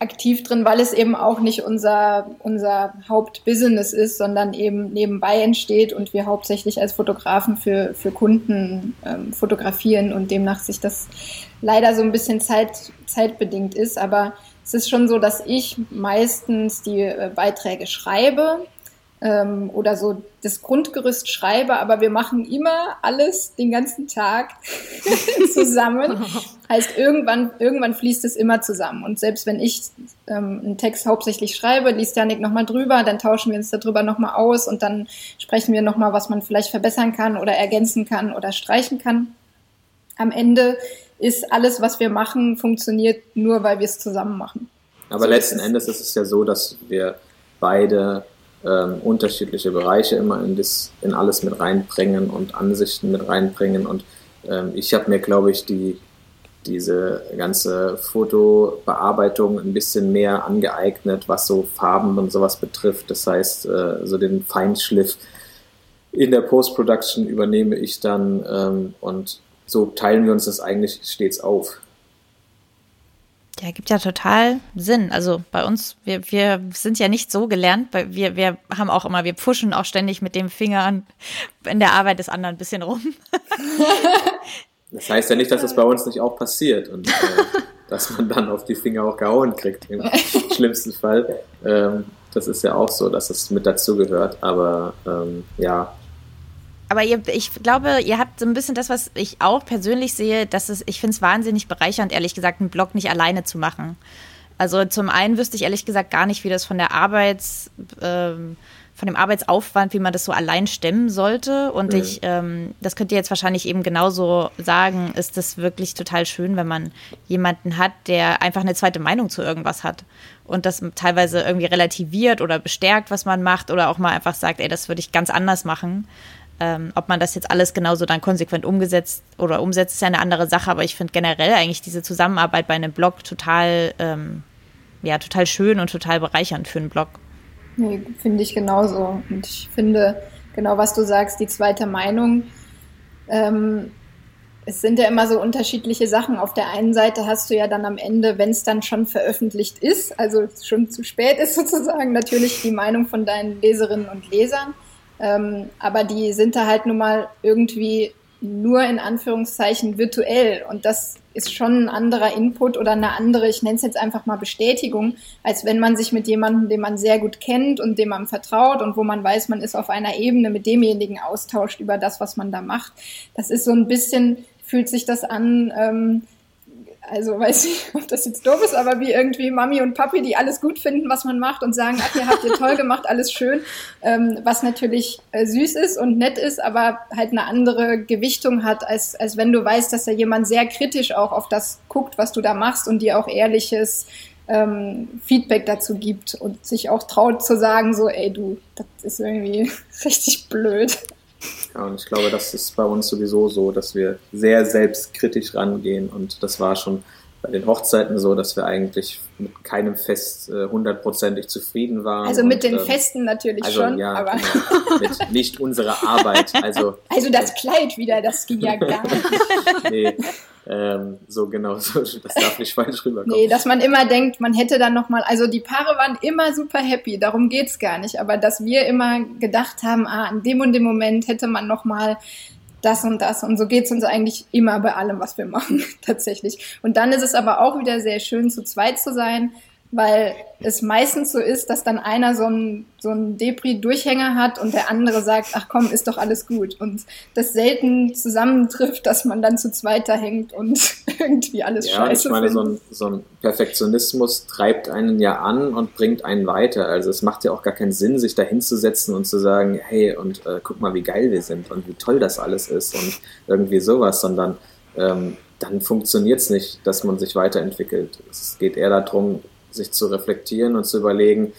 S4: aktiv drin, weil es eben auch nicht unser, unser Hauptbusiness ist, sondern eben nebenbei entsteht und wir hauptsächlich als Fotografen für, für Kunden ähm, fotografieren und demnach sich das leider so ein bisschen zeit, zeitbedingt ist. Aber es ist schon so, dass ich meistens die äh, Beiträge schreibe ähm, oder so das Grundgerüst schreibe, aber wir machen immer alles den ganzen Tag zusammen. heißt, irgendwann, irgendwann fließt es immer zusammen. Und selbst wenn ich ähm, einen Text hauptsächlich schreibe, liest Janik nochmal drüber, dann tauschen wir uns darüber nochmal aus und dann sprechen wir nochmal, was man vielleicht verbessern kann oder ergänzen kann oder streichen kann. Am Ende ist alles, was wir machen, funktioniert nur, weil wir es zusammen machen.
S3: Aber so letzten Endes ist es ja so, dass wir beide ähm, unterschiedliche Bereiche immer in, das, in alles mit reinbringen und Ansichten mit reinbringen. Und ähm, ich habe mir, glaube ich, die, diese ganze Fotobearbeitung ein bisschen mehr angeeignet, was so Farben und sowas betrifft. Das heißt, äh, so den Feinschliff in der Post-Production übernehme ich dann ähm, und so teilen wir uns das eigentlich stets auf.
S1: Ja, gibt ja total Sinn. Also bei uns, wir, wir sind ja nicht so gelernt, wir, wir haben auch immer, wir pfuschen auch ständig mit dem Finger in der Arbeit des anderen ein bisschen rum.
S3: das heißt ja nicht, dass das bei uns nicht auch passiert. Und äh, dass man dann auf die Finger auch gehauen kriegt, im schlimmsten Fall. Ähm, das ist ja auch so, dass es mit dazugehört. Aber ähm, ja,
S1: aber ihr, ich glaube, ihr habt so ein bisschen das, was ich auch persönlich sehe, dass es, ich finde es wahnsinnig bereichernd, ehrlich gesagt, einen Blog nicht alleine zu machen. Also zum einen wüsste ich ehrlich gesagt gar nicht, wie das von der Arbeits, ähm, von dem Arbeitsaufwand, wie man das so allein stemmen sollte. Und mhm. ich, ähm, das könnt ihr jetzt wahrscheinlich eben genauso sagen, ist das wirklich total schön, wenn man jemanden hat, der einfach eine zweite Meinung zu irgendwas hat und das teilweise irgendwie relativiert oder bestärkt, was man macht oder auch mal einfach sagt, ey, das würde ich ganz anders machen. Ähm, ob man das jetzt alles genauso dann konsequent umgesetzt oder umsetzt, ist ja eine andere Sache, aber ich finde generell eigentlich diese Zusammenarbeit bei einem Blog total, ähm, ja, total schön und total bereichernd für einen Blog.
S4: Nee, finde ich genauso. Und ich finde, genau was du sagst, die zweite Meinung, ähm, es sind ja immer so unterschiedliche Sachen. Auf der einen Seite hast du ja dann am Ende, wenn es dann schon veröffentlicht ist, also schon zu spät ist sozusagen, natürlich die Meinung von deinen Leserinnen und Lesern. Ähm, aber die sind da halt nun mal irgendwie nur in Anführungszeichen virtuell. Und das ist schon ein anderer Input oder eine andere, ich nenne es jetzt einfach mal Bestätigung, als wenn man sich mit jemandem, den man sehr gut kennt und dem man vertraut und wo man weiß, man ist auf einer Ebene mit demjenigen austauscht über das, was man da macht. Das ist so ein bisschen, fühlt sich das an, ähm, also weiß ich, ob das jetzt doof ist, aber wie irgendwie Mami und Papi, die alles gut finden, was man macht und sagen, ach, ihr habt ihr toll gemacht, alles schön, ähm, was natürlich äh, süß ist und nett ist, aber halt eine andere Gewichtung hat, als, als wenn du weißt, dass da jemand sehr kritisch auch auf das guckt, was du da machst und dir auch ehrliches ähm, Feedback dazu gibt und sich auch traut zu sagen, so, ey du, das ist irgendwie richtig blöd.
S3: Ja, und ich glaube, das ist bei uns sowieso so, dass wir sehr selbstkritisch rangehen und das war schon bei den Hochzeiten so, dass wir eigentlich mit keinem Fest äh, hundertprozentig zufrieden waren.
S4: Also mit
S3: und,
S4: den ähm, Festen natürlich also, schon,
S3: ja, aber genau, mit nicht unserer Arbeit. Also,
S4: also das Kleid wieder, das ging ja gar nicht.
S3: nee, ähm, so genau, so, das darf nicht falsch rüberkommen.
S4: Nee, dass man immer denkt, man hätte dann nochmal, also die Paare waren immer super happy, darum geht's gar nicht, aber dass wir immer gedacht haben, ah, in dem und dem Moment hätte man nochmal das und das. Und so geht's uns eigentlich immer bei allem, was wir machen, tatsächlich. Und dann ist es aber auch wieder sehr schön, zu zweit zu sein, weil es meistens so ist, dass dann einer so einen so einen Depri-Durchhänger hat und der andere sagt, ach komm, ist doch alles gut. Und das selten zusammentrifft, dass man dann zu zweiter hängt und irgendwie alles ja, scheiße
S3: ich meine, so ein, so ein, Perfektionismus treibt einen ja an und bringt einen weiter. Also es macht ja auch gar keinen Sinn, sich da hinzusetzen und zu sagen, hey, und äh, guck mal, wie geil wir sind und wie toll das alles ist und irgendwie sowas, sondern ähm, dann funktioniert es nicht, dass man sich weiterentwickelt. Es geht eher darum, sich zu reflektieren und zu überlegen,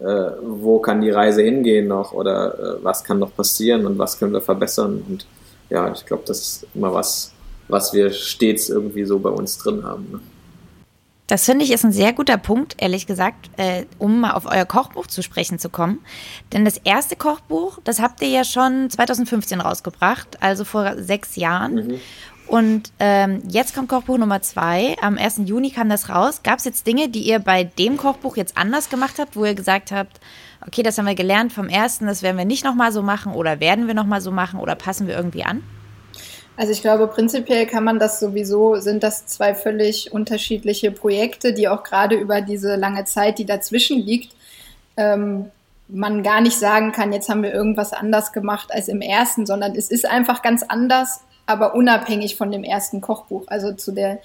S3: äh, wo kann die Reise hingehen noch oder äh, was kann noch passieren und was können wir verbessern. Und ja, ich glaube, das ist immer was, was wir stets irgendwie so bei uns drin haben. Ne?
S1: Das finde ich ist ein sehr guter Punkt, ehrlich gesagt, äh, um mal auf euer Kochbuch zu sprechen zu kommen. Denn das erste Kochbuch, das habt ihr ja schon 2015 rausgebracht, also vor sechs Jahren. Mhm. Und ähm, jetzt kommt Kochbuch Nummer zwei. Am 1. Juni kam das raus. Gab es jetzt Dinge, die ihr bei dem Kochbuch jetzt anders gemacht habt, wo ihr gesagt habt, okay, das haben wir gelernt vom ersten, das werden wir nicht nochmal so machen oder werden wir nochmal so machen oder passen wir irgendwie an?
S4: Also ich glaube, prinzipiell kann man das sowieso, sind das zwei völlig unterschiedliche Projekte, die auch gerade über diese lange Zeit, die dazwischen liegt, ähm, man gar nicht sagen kann, jetzt haben wir irgendwas anders gemacht als im ersten, sondern es ist einfach ganz anders aber unabhängig von dem ersten Kochbuch. Also zu der,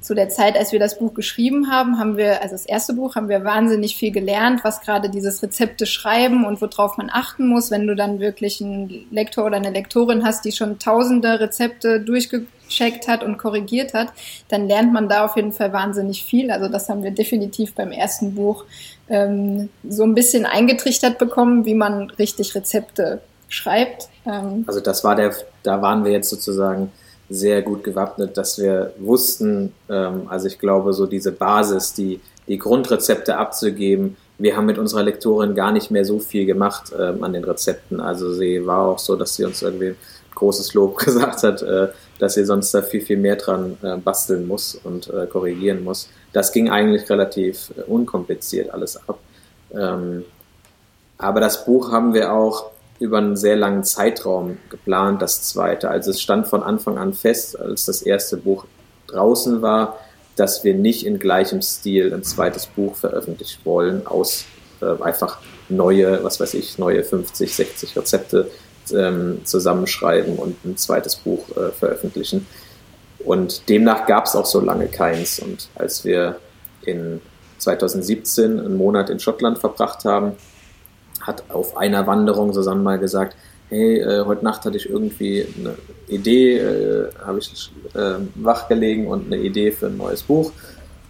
S4: zu der Zeit, als wir das Buch geschrieben haben, haben wir, also das erste Buch, haben wir wahnsinnig viel gelernt, was gerade dieses Rezepte schreiben und worauf man achten muss, wenn du dann wirklich einen Lektor oder eine Lektorin hast, die schon tausende Rezepte durchgecheckt hat und korrigiert hat, dann lernt man da auf jeden Fall wahnsinnig viel. Also das haben wir definitiv beim ersten Buch ähm, so ein bisschen eingetrichtert bekommen, wie man richtig Rezepte schreibt.
S3: Ähm also das war der, da waren wir jetzt sozusagen sehr gut gewappnet, dass wir wussten, ähm, also ich glaube, so diese Basis, die, die Grundrezepte abzugeben. Wir haben mit unserer Lektorin gar nicht mehr so viel gemacht ähm, an den Rezepten. Also sie war auch so, dass sie uns irgendwie großes Lob gesagt hat, äh, dass sie sonst da viel, viel mehr dran äh, basteln muss und äh, korrigieren muss. Das ging eigentlich relativ äh, unkompliziert alles ab. Ähm, aber das Buch haben wir auch über einen sehr langen Zeitraum geplant, das zweite. Also es stand von Anfang an fest, als das erste Buch draußen war, dass wir nicht in gleichem Stil ein zweites Buch veröffentlichen wollen, aus äh, einfach neue, was weiß ich, neue 50, 60 Rezepte ähm, zusammenschreiben und ein zweites Buch äh, veröffentlichen. Und demnach gab es auch so lange keins. Und als wir in 2017 einen Monat in Schottland verbracht haben, hat auf einer Wanderung Susanne mal gesagt, hey, äh, heute Nacht hatte ich irgendwie eine Idee, äh, habe ich äh, wachgelegen und eine Idee für ein neues Buch.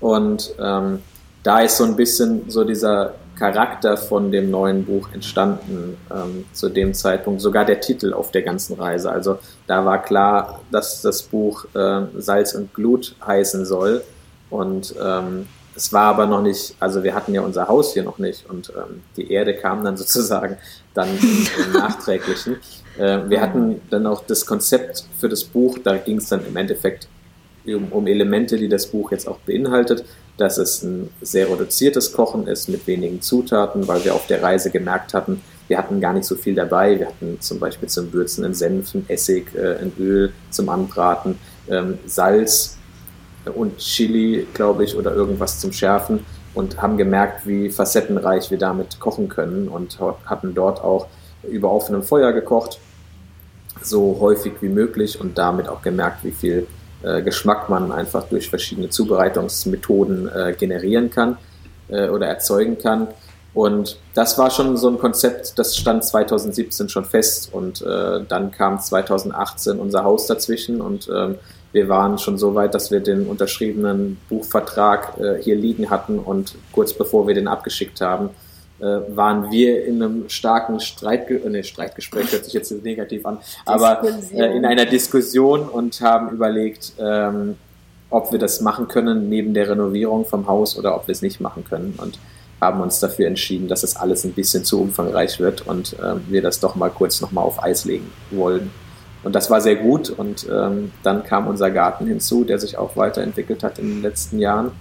S3: Und ähm, da ist so ein bisschen so dieser Charakter von dem neuen Buch entstanden ähm, zu dem Zeitpunkt, sogar der Titel auf der ganzen Reise. Also da war klar, dass das Buch äh, Salz und Glut heißen soll. Und ähm, es war aber noch nicht, also wir hatten ja unser Haus hier noch nicht und ähm, die Erde kam dann sozusagen dann im, Nachträglichen. Äh, wir hatten dann auch das Konzept für das Buch, da ging es dann im Endeffekt um, um Elemente, die das Buch jetzt auch beinhaltet dass es ein sehr reduziertes Kochen ist mit wenigen Zutaten, weil wir auf der Reise gemerkt hatten, wir hatten gar nicht so viel dabei. Wir hatten zum Beispiel zum Würzen einen Senf, einen Essig, äh, ein Öl zum Anbraten, ähm, Salz und Chili, glaube ich, oder irgendwas zum Schärfen und haben gemerkt, wie facettenreich wir damit kochen können und hatten dort auch über offenem Feuer gekocht, so häufig wie möglich und damit auch gemerkt, wie viel äh, Geschmack man einfach durch verschiedene Zubereitungsmethoden äh, generieren kann äh, oder erzeugen kann. Und das war schon so ein Konzept, das stand 2017 schon fest und äh, dann kam 2018 unser Haus dazwischen und ähm, wir waren schon so weit, dass wir den unterschriebenen Buchvertrag äh, hier liegen hatten und kurz bevor wir den abgeschickt haben, äh, waren wir in einem starken Streit, äh, nee, Streitgespräch, hört sich jetzt negativ an, aber äh, in einer Diskussion und haben überlegt, ähm, ob wir das machen können neben der Renovierung vom Haus oder ob wir es nicht machen können und haben uns dafür entschieden, dass es alles ein bisschen zu umfangreich wird und ähm, wir das doch mal kurz nochmal auf Eis legen wollen. Und das war sehr gut. Und ähm, dann kam unser Garten hinzu, der sich auch weiterentwickelt hat in den letzten Jahren.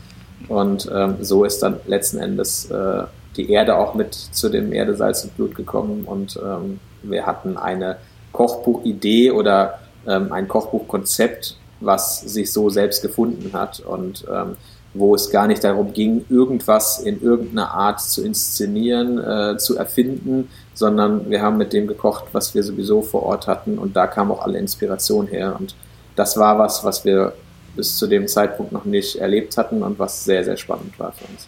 S3: Und ähm, so ist dann letzten Endes äh, die Erde auch mit zu dem Erde, Salz und Blut gekommen. Und ähm, wir hatten eine Kochbuchidee oder ähm, ein Kochbuchkonzept, was sich so selbst gefunden hat. Und ähm, wo es gar nicht darum ging, irgendwas in irgendeiner Art zu inszenieren, äh, zu erfinden, sondern wir haben mit dem gekocht, was wir sowieso vor Ort hatten und da kam auch alle Inspiration her und das war was, was wir bis zu dem Zeitpunkt noch nicht erlebt hatten und was sehr, sehr spannend war für uns.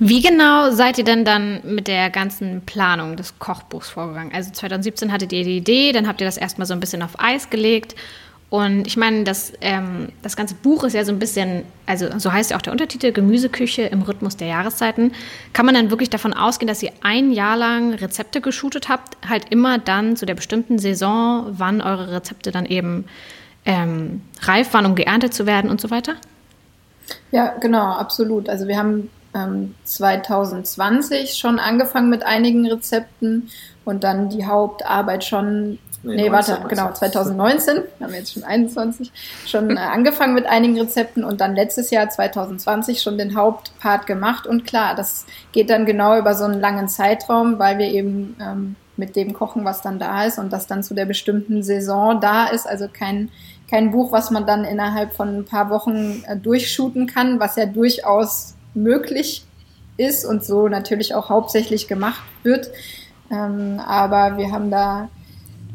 S2: Wie genau seid ihr denn dann mit der ganzen Planung des Kochbuchs vorgegangen? Also 2017 hattet ihr die Idee, dann habt ihr das erstmal so ein bisschen auf Eis gelegt. Und ich meine, das, ähm, das ganze Buch ist ja so ein bisschen, also so heißt ja auch der Untertitel, Gemüseküche im Rhythmus der Jahreszeiten. Kann man dann wirklich davon ausgehen, dass ihr ein Jahr lang Rezepte geshootet habt, halt immer dann zu der bestimmten Saison, wann eure Rezepte dann eben ähm, reif waren, um geerntet zu werden und so weiter?
S4: Ja, genau, absolut. Also wir haben 2020 ähm, schon angefangen mit einigen Rezepten und dann die Hauptarbeit schon Nee, nee 19, warte, genau, 2019, haben wir jetzt schon 21, schon äh, angefangen mit einigen Rezepten und dann letztes Jahr 2020 schon den Hauptpart gemacht. Und klar, das geht dann genau über so einen langen Zeitraum, weil wir eben ähm, mit dem kochen, was dann da ist und das dann zu der bestimmten Saison da ist. Also kein, kein Buch, was man dann innerhalb von ein paar Wochen äh, durchshooten kann, was ja durchaus möglich ist und so natürlich auch hauptsächlich gemacht wird. Ähm, aber wir haben da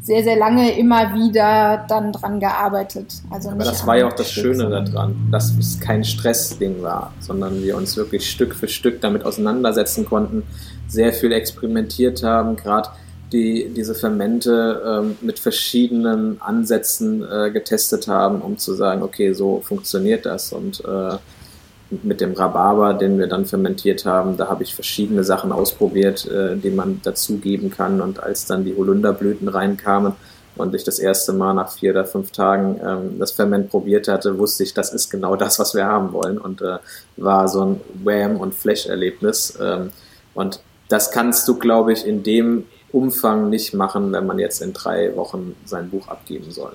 S4: sehr, sehr lange immer wieder dann dran gearbeitet.
S3: Also aber das war ja auch das Schöne daran, dass es kein Stressding war, sondern wir uns wirklich Stück für Stück damit auseinandersetzen konnten, sehr viel experimentiert haben, gerade die diese Fermente ähm, mit verschiedenen Ansätzen äh, getestet haben, um zu sagen, okay, so funktioniert das und äh, mit dem Rhabarber, den wir dann fermentiert haben, da habe ich verschiedene Sachen ausprobiert, äh, die man dazugeben kann. Und als dann die Holunderblüten reinkamen und ich das erste Mal nach vier oder fünf Tagen ähm, das Ferment probiert hatte, wusste ich, das ist genau das, was wir haben wollen. Und äh, war so ein Wham- und Flash-Erlebnis. Ähm, und das kannst du, glaube ich, in dem Umfang nicht machen, wenn man jetzt in drei Wochen sein Buch abgeben soll.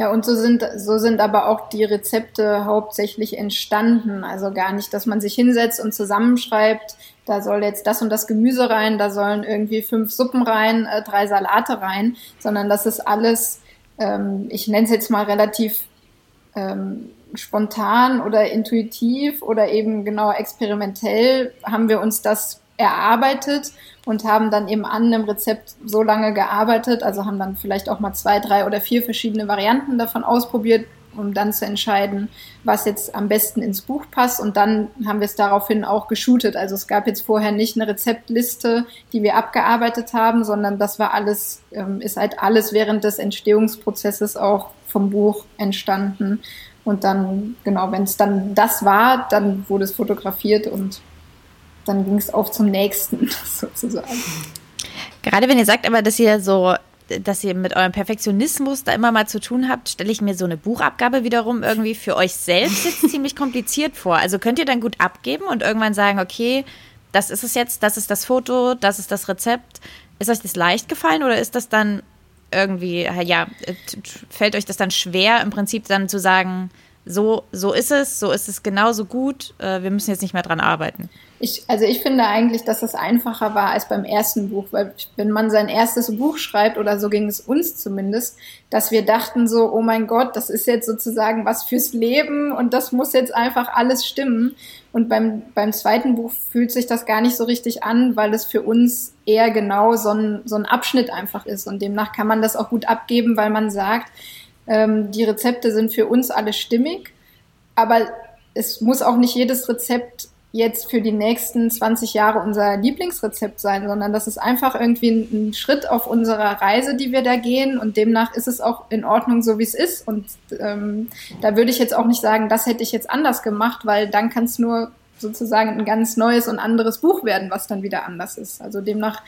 S4: Ja, und so sind, so sind aber auch die Rezepte hauptsächlich entstanden. Also gar nicht, dass man sich hinsetzt und zusammenschreibt, da soll jetzt das und das Gemüse rein, da sollen irgendwie fünf Suppen rein, äh, drei Salate rein, sondern das ist alles, ähm, ich nenne es jetzt mal relativ ähm, spontan oder intuitiv oder eben genau experimentell haben wir uns das erarbeitet und haben dann eben an einem Rezept so lange gearbeitet, also haben dann vielleicht auch mal zwei, drei oder vier verschiedene Varianten davon ausprobiert, um dann zu entscheiden, was jetzt am besten ins Buch passt. Und dann haben wir es daraufhin auch geshootet. Also es gab jetzt vorher nicht eine Rezeptliste, die wir abgearbeitet haben, sondern das war alles, ähm, ist halt alles während des Entstehungsprozesses auch vom Buch entstanden. Und dann, genau, wenn es dann das war, dann wurde es fotografiert und dann ging es auch zum nächsten sozusagen.
S1: Gerade wenn ihr sagt aber, dass ihr so dass ihr mit eurem Perfektionismus da immer mal zu tun habt, stelle ich mir so eine Buchabgabe wiederum irgendwie für euch selbst jetzt ziemlich kompliziert vor. Also könnt ihr dann gut abgeben und irgendwann sagen, okay, das ist es jetzt, das ist das Foto, das ist das Rezept. Ist euch das leicht gefallen oder ist das dann irgendwie, ja, fällt euch das dann schwer, im Prinzip dann zu sagen, so, so ist es, so ist es genauso gut, äh, wir müssen jetzt nicht mehr dran arbeiten?
S4: Ich, also ich finde eigentlich, dass es einfacher war als beim ersten Buch, weil wenn man sein erstes Buch schreibt, oder so ging es uns zumindest, dass wir dachten so, oh mein Gott, das ist jetzt sozusagen was fürs Leben und das muss jetzt einfach alles stimmen. Und beim, beim zweiten Buch fühlt sich das gar nicht so richtig an, weil es für uns eher genau so ein, so ein Abschnitt einfach ist. Und demnach kann man das auch gut abgeben, weil man sagt, ähm, die Rezepte sind für uns alle stimmig, aber es muss auch nicht jedes Rezept jetzt für die nächsten 20 Jahre unser Lieblingsrezept sein, sondern das ist einfach irgendwie ein, ein, Schritt auf unserer Reise, die wir da gehen und demnach ist es auch in Ordnung, so wie es ist. Und ähm, da würde ich jetzt auch nicht sagen, das hätte ich jetzt anders gemacht, weil dann kann es nur sozusagen ein ganz neues und anderes Buch werden, was dann wieder anders ist. Also demnach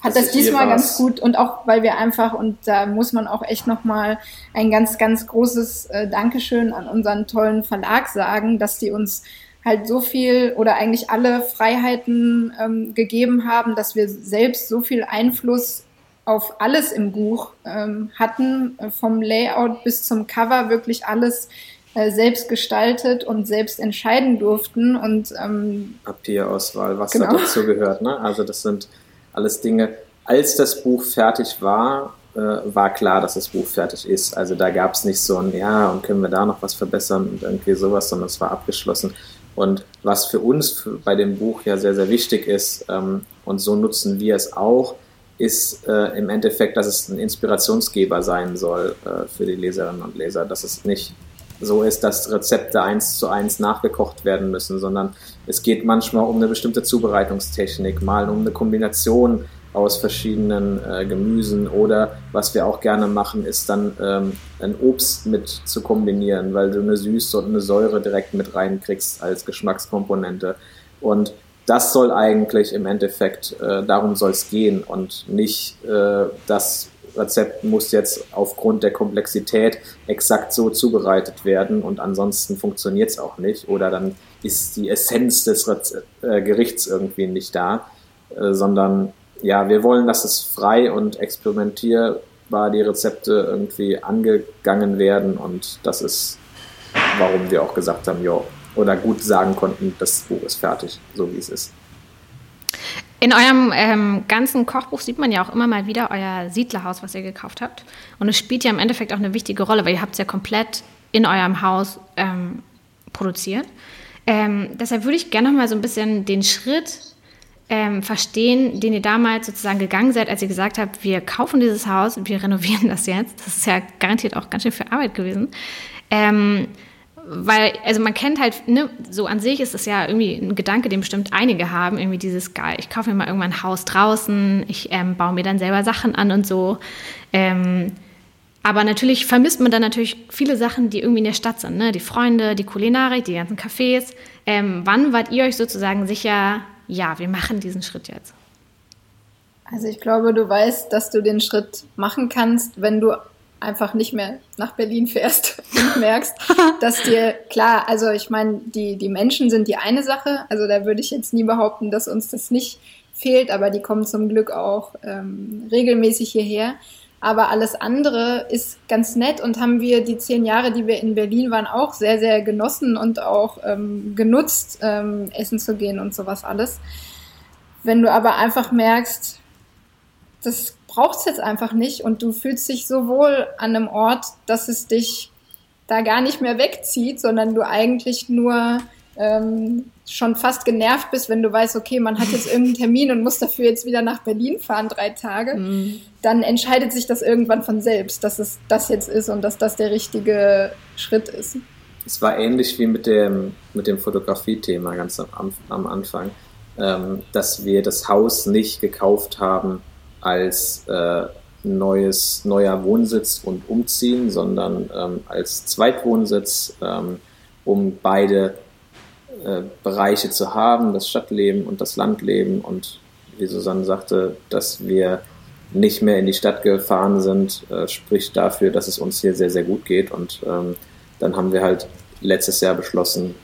S4: hat das, das diesmal ganz gut und auch weil wir einfach und da muss man auch echt nochmal ein ganz ganz großes äh, Dankeschön an unseren tollen Verlag sagen, dass die uns halt so viel oder eigentlich alle Freiheiten ähm, gegeben haben, dass wir selbst so viel Einfluss auf alles im Buch ähm, hatten, äh, vom Layout bis zum Cover wirklich alles äh, selbst gestaltet und selbst entscheiden durften und ähm,
S3: Papierauswahl, was genau. dazu gehört. Ne? Also das sind alles Dinge. Als das Buch fertig war, äh, war klar, dass das Buch fertig ist. Also da gab es nicht so ein Ja und können wir da noch was verbessern und irgendwie sowas, sondern es war abgeschlossen. Und was für uns bei dem Buch ja sehr, sehr wichtig ist, ähm, und so nutzen wir es auch, ist äh, im Endeffekt, dass es ein Inspirationsgeber sein soll äh, für die Leserinnen und Leser. Dass es nicht so ist, dass Rezepte eins zu eins nachgekocht werden müssen, sondern es geht manchmal um eine bestimmte Zubereitungstechnik, mal um eine Kombination aus verschiedenen äh, Gemüsen oder was wir auch gerne machen, ist dann ähm, ein Obst mit zu kombinieren, weil du eine Süße und eine Säure direkt mit reinkriegst als Geschmackskomponente. Und das soll eigentlich im Endeffekt, äh, darum soll es gehen und nicht äh, das Rezept muss jetzt aufgrund der Komplexität exakt so zubereitet werden und ansonsten funktioniert es auch nicht oder dann ist die Essenz des Reze äh, Gerichts irgendwie nicht da, äh, sondern ja, wir wollen, dass es frei und experimentierbar die Rezepte irgendwie angegangen werden und das ist, warum wir auch gesagt haben, ja, oder gut sagen konnten, das Buch ist fertig, so wie es ist.
S2: In eurem ähm, ganzen Kochbuch sieht man ja auch immer mal wieder euer Siedlerhaus, was ihr gekauft habt. Und es spielt ja im Endeffekt auch eine wichtige Rolle, weil ihr habt es ja komplett in eurem Haus ähm, produziert. Ähm, deshalb würde ich gerne noch mal so ein bisschen den Schritt ähm, verstehen, den ihr damals sozusagen gegangen seid, als ihr gesagt habt, wir kaufen dieses Haus und wir renovieren das jetzt. Das ist ja garantiert auch ganz schön viel Arbeit gewesen. Ähm, weil, also man kennt halt, ne, so an sich ist es ja irgendwie ein Gedanke, den bestimmt einige haben, irgendwie dieses, geil, ich kaufe mir mal irgendwann ein Haus draußen, ich ähm, baue mir dann selber Sachen an und so. Ähm, aber natürlich vermisst man dann natürlich viele Sachen, die irgendwie in der Stadt sind, ne? die Freunde, die Kulinarik, die ganzen Cafés. Ähm, wann wart ihr euch sozusagen sicher, ja, wir machen diesen Schritt jetzt?
S4: Also ich glaube, du weißt, dass du den Schritt machen kannst, wenn du einfach nicht mehr nach Berlin fährst und merkst, dass dir, klar, also ich meine, die, die Menschen sind die eine Sache, also da würde ich jetzt nie behaupten, dass uns das nicht fehlt, aber die kommen zum Glück auch ähm, regelmäßig hierher. Aber alles andere ist ganz nett und haben wir die zehn Jahre, die wir in Berlin waren, auch sehr, sehr genossen und auch ähm, genutzt, ähm, essen zu gehen und sowas alles. Wenn du aber einfach merkst, das braucht es jetzt einfach nicht und du fühlst dich so wohl an einem Ort, dass es dich da gar nicht mehr wegzieht, sondern du eigentlich nur ähm, schon fast genervt bist, wenn du weißt, okay, man hat jetzt irgendeinen Termin und muss dafür jetzt wieder nach Berlin fahren, drei Tage, mhm. dann entscheidet sich das irgendwann von selbst, dass es das jetzt ist und dass das der richtige Schritt ist.
S3: Es war ähnlich wie mit dem, mit dem Fotografie-Thema ganz am, am Anfang, ähm, dass wir das Haus nicht gekauft haben als äh, neues, neuer Wohnsitz und umziehen, sondern ähm, als Zweitwohnsitz, ähm, um beide äh, Bereiche zu haben, das Stadtleben und das Landleben und wie Susanne sagte, dass wir nicht mehr in die Stadt gefahren sind, äh, spricht dafür, dass es uns hier sehr, sehr gut geht. Und ähm, dann haben wir halt letztes Jahr beschlossen,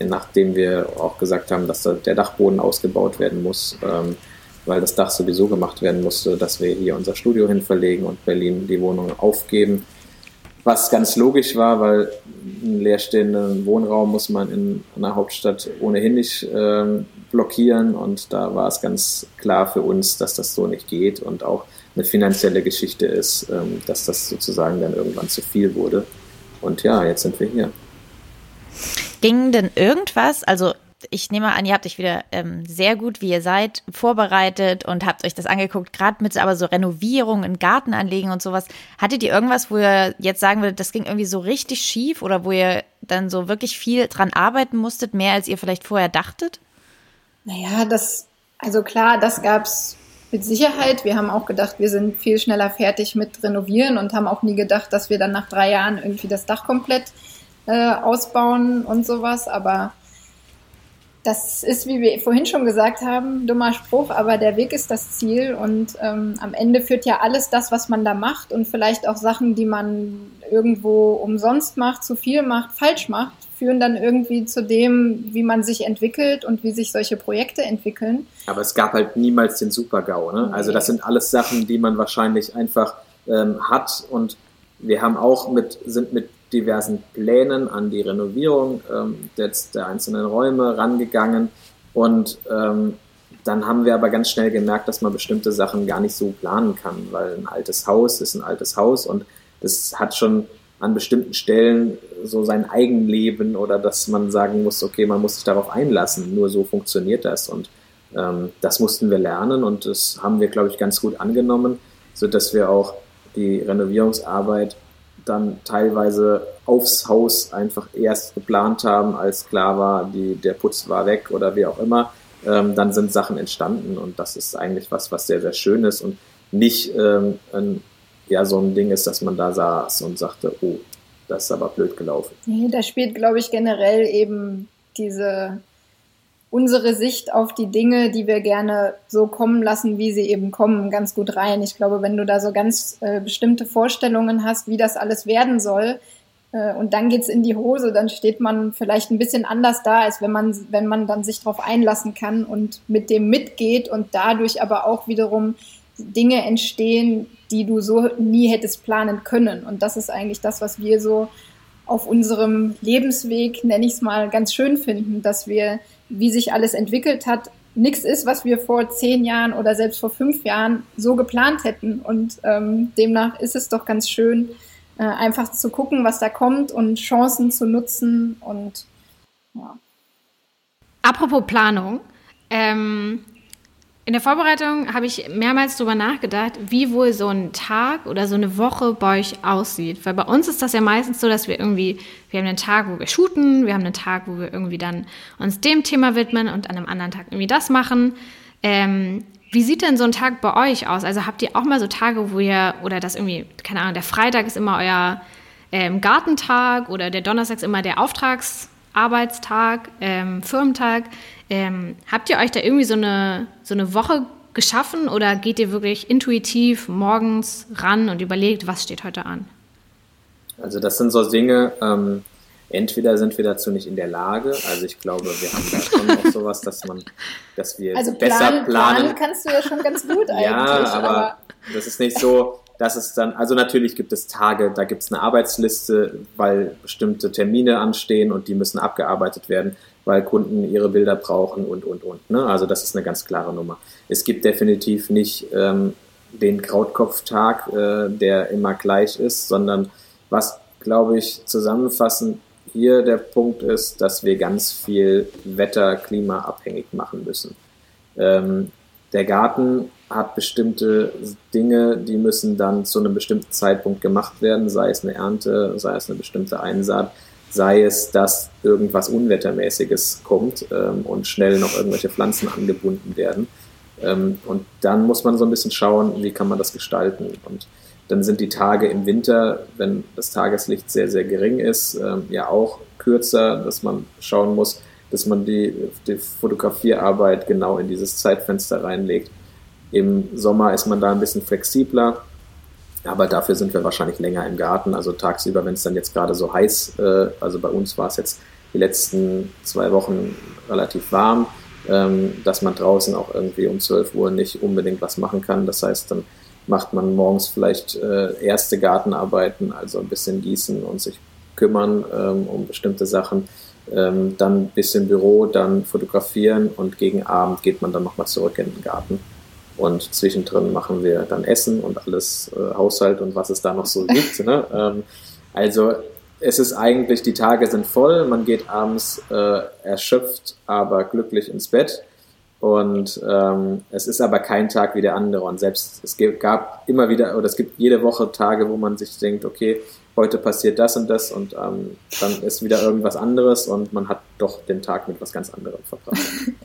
S3: nachdem wir auch gesagt haben, dass der Dachboden ausgebaut werden muss, ähm, weil das Dach sowieso gemacht werden musste, dass wir hier unser Studio hin verlegen und Berlin die Wohnung aufgeben. Was ganz logisch war, weil einen leerstehenden Wohnraum muss man in einer Hauptstadt ohnehin nicht ähm, blockieren und da war es ganz klar für uns, dass das so nicht geht und auch eine finanzielle Geschichte ist, ähm, dass das sozusagen dann irgendwann zu viel wurde. Und ja, jetzt sind wir hier.
S1: Ging denn irgendwas, also ich nehme an, ihr habt euch wieder ähm, sehr gut, wie ihr seid, vorbereitet und habt euch das angeguckt, gerade mit aber so Renovierungen, Garten anlegen und sowas. Hattet ihr irgendwas, wo ihr jetzt sagen würdet, das ging irgendwie so richtig schief oder wo ihr dann so wirklich viel dran arbeiten musstet, mehr als ihr vielleicht vorher dachtet?
S4: Naja, das, also klar, das gab's mit Sicherheit. Wir haben auch gedacht, wir sind viel schneller fertig mit Renovieren und haben auch nie gedacht, dass wir dann nach drei Jahren irgendwie das Dach komplett äh, ausbauen und sowas. Aber das ist, wie wir vorhin schon gesagt haben, dummer Spruch, aber der Weg ist das Ziel und ähm, am Ende führt ja alles das, was man da macht und vielleicht auch Sachen, die man irgendwo umsonst macht, zu viel macht, falsch macht, führen dann irgendwie zu dem, wie man sich entwickelt und wie sich solche Projekte entwickeln.
S3: Aber es gab halt niemals den Super-GAU. Ne? Also das sind alles Sachen, die man wahrscheinlich einfach ähm, hat und wir haben auch mit, sind mit diversen Plänen an die Renovierung ähm, jetzt der einzelnen Räume rangegangen. Und ähm, dann haben wir aber ganz schnell gemerkt, dass man bestimmte Sachen gar nicht so planen kann, weil ein altes Haus ist ein altes Haus und das hat schon an bestimmten Stellen so sein Eigenleben oder dass man sagen muss, okay, man muss sich darauf einlassen, nur so funktioniert das und ähm, das mussten wir lernen und das haben wir, glaube ich, ganz gut angenommen, sodass wir auch die Renovierungsarbeit dann teilweise aufs Haus einfach erst geplant haben, als klar war, die, der Putz war weg oder wie auch immer. Ähm, dann sind Sachen entstanden und das ist eigentlich was, was sehr, sehr schön ist und nicht ähm, ein, ja, so ein Ding ist, dass man da saß und sagte, oh, das ist aber blöd gelaufen.
S4: Nee, da spielt, glaube ich, generell eben diese unsere Sicht auf die Dinge, die wir gerne so kommen lassen, wie sie eben kommen, ganz gut rein. Ich glaube, wenn du da so ganz äh, bestimmte Vorstellungen hast, wie das alles werden soll, äh, und dann geht's in die Hose, dann steht man vielleicht ein bisschen anders da, als wenn man, wenn man dann sich darauf einlassen kann und mit dem mitgeht und dadurch aber auch wiederum Dinge entstehen, die du so nie hättest planen können. Und das ist eigentlich das, was wir so auf unserem Lebensweg, nenne ich es mal, ganz schön finden, dass wir wie sich alles entwickelt hat, nichts ist, was wir vor zehn Jahren oder selbst vor fünf Jahren so geplant hätten. Und ähm, demnach ist es doch ganz schön, äh, einfach zu gucken, was da kommt und Chancen zu nutzen und ja.
S2: Apropos Planung, ähm, in der Vorbereitung habe ich mehrmals darüber nachgedacht, wie wohl so ein Tag oder so eine Woche bei euch aussieht. Weil bei uns ist das ja meistens so, dass wir irgendwie, wir haben einen Tag, wo wir shooten, wir haben einen Tag, wo wir irgendwie dann uns dem Thema widmen und an einem anderen Tag irgendwie das machen. Ähm, wie sieht denn so ein Tag bei euch aus? Also habt ihr auch mal so Tage, wo ihr, oder das irgendwie, keine Ahnung, der Freitag ist immer euer ähm, Gartentag oder der Donnerstag ist immer der Auftragsarbeitstag, ähm, Firmentag. Ähm, habt ihr euch da irgendwie so eine, so eine Woche geschaffen oder geht ihr wirklich intuitiv morgens ran und überlegt, was steht heute an?
S3: Also das sind so Dinge, ähm, entweder sind wir dazu nicht in der Lage, also ich glaube, wir haben da schon auch sowas, dass man, dass wir
S4: also besser planen. planen. planen kannst du ja schon ganz gut eigentlich.
S3: ja, aber, aber das ist nicht so, dass es dann, also natürlich gibt es Tage, da gibt es eine Arbeitsliste, weil bestimmte Termine anstehen und die müssen abgearbeitet werden weil Kunden ihre Bilder brauchen und, und, und. Ne? Also das ist eine ganz klare Nummer. Es gibt definitiv nicht ähm, den Krautkopftag, äh, der immer gleich ist, sondern was glaube ich, zusammenfassend hier der Punkt ist, dass wir ganz viel Wetter, Klima abhängig machen müssen. Ähm, der Garten hat bestimmte Dinge, die müssen dann zu einem bestimmten Zeitpunkt gemacht werden, sei es eine Ernte, sei es eine bestimmte Einsaat, sei es, dass irgendwas Unwettermäßiges kommt ähm, und schnell noch irgendwelche Pflanzen angebunden werden. Ähm, und dann muss man so ein bisschen schauen, wie kann man das gestalten. Und dann sind die Tage im Winter, wenn das Tageslicht sehr, sehr gering ist, ähm, ja auch kürzer, dass man schauen muss, dass man die, die Fotografierarbeit genau in dieses Zeitfenster reinlegt. Im Sommer ist man da ein bisschen flexibler, aber dafür sind wir wahrscheinlich länger im Garten. Also tagsüber, wenn es dann jetzt gerade so heiß, äh, also bei uns war es jetzt die letzten zwei Wochen relativ warm, ähm, dass man draußen auch irgendwie um 12 Uhr nicht unbedingt was machen kann. Das heißt, dann macht man morgens vielleicht äh, erste Gartenarbeiten, also ein bisschen gießen und sich kümmern ähm, um bestimmte Sachen. Ähm, dann ein bisschen Büro, dann fotografieren und gegen Abend geht man dann nochmal zurück in den Garten. Und zwischendrin machen wir dann Essen und alles äh, Haushalt und was es da noch so gibt. Ne? Ähm, also es ist eigentlich, die Tage sind voll, man geht abends äh, erschöpft, aber glücklich ins Bett. Und ähm, es ist aber kein Tag wie der andere. Und selbst es gab immer wieder, oder es gibt jede Woche Tage, wo man sich denkt, okay, heute passiert das und das und ähm, dann ist wieder irgendwas anderes und man hat doch den Tag mit was ganz anderem verbracht.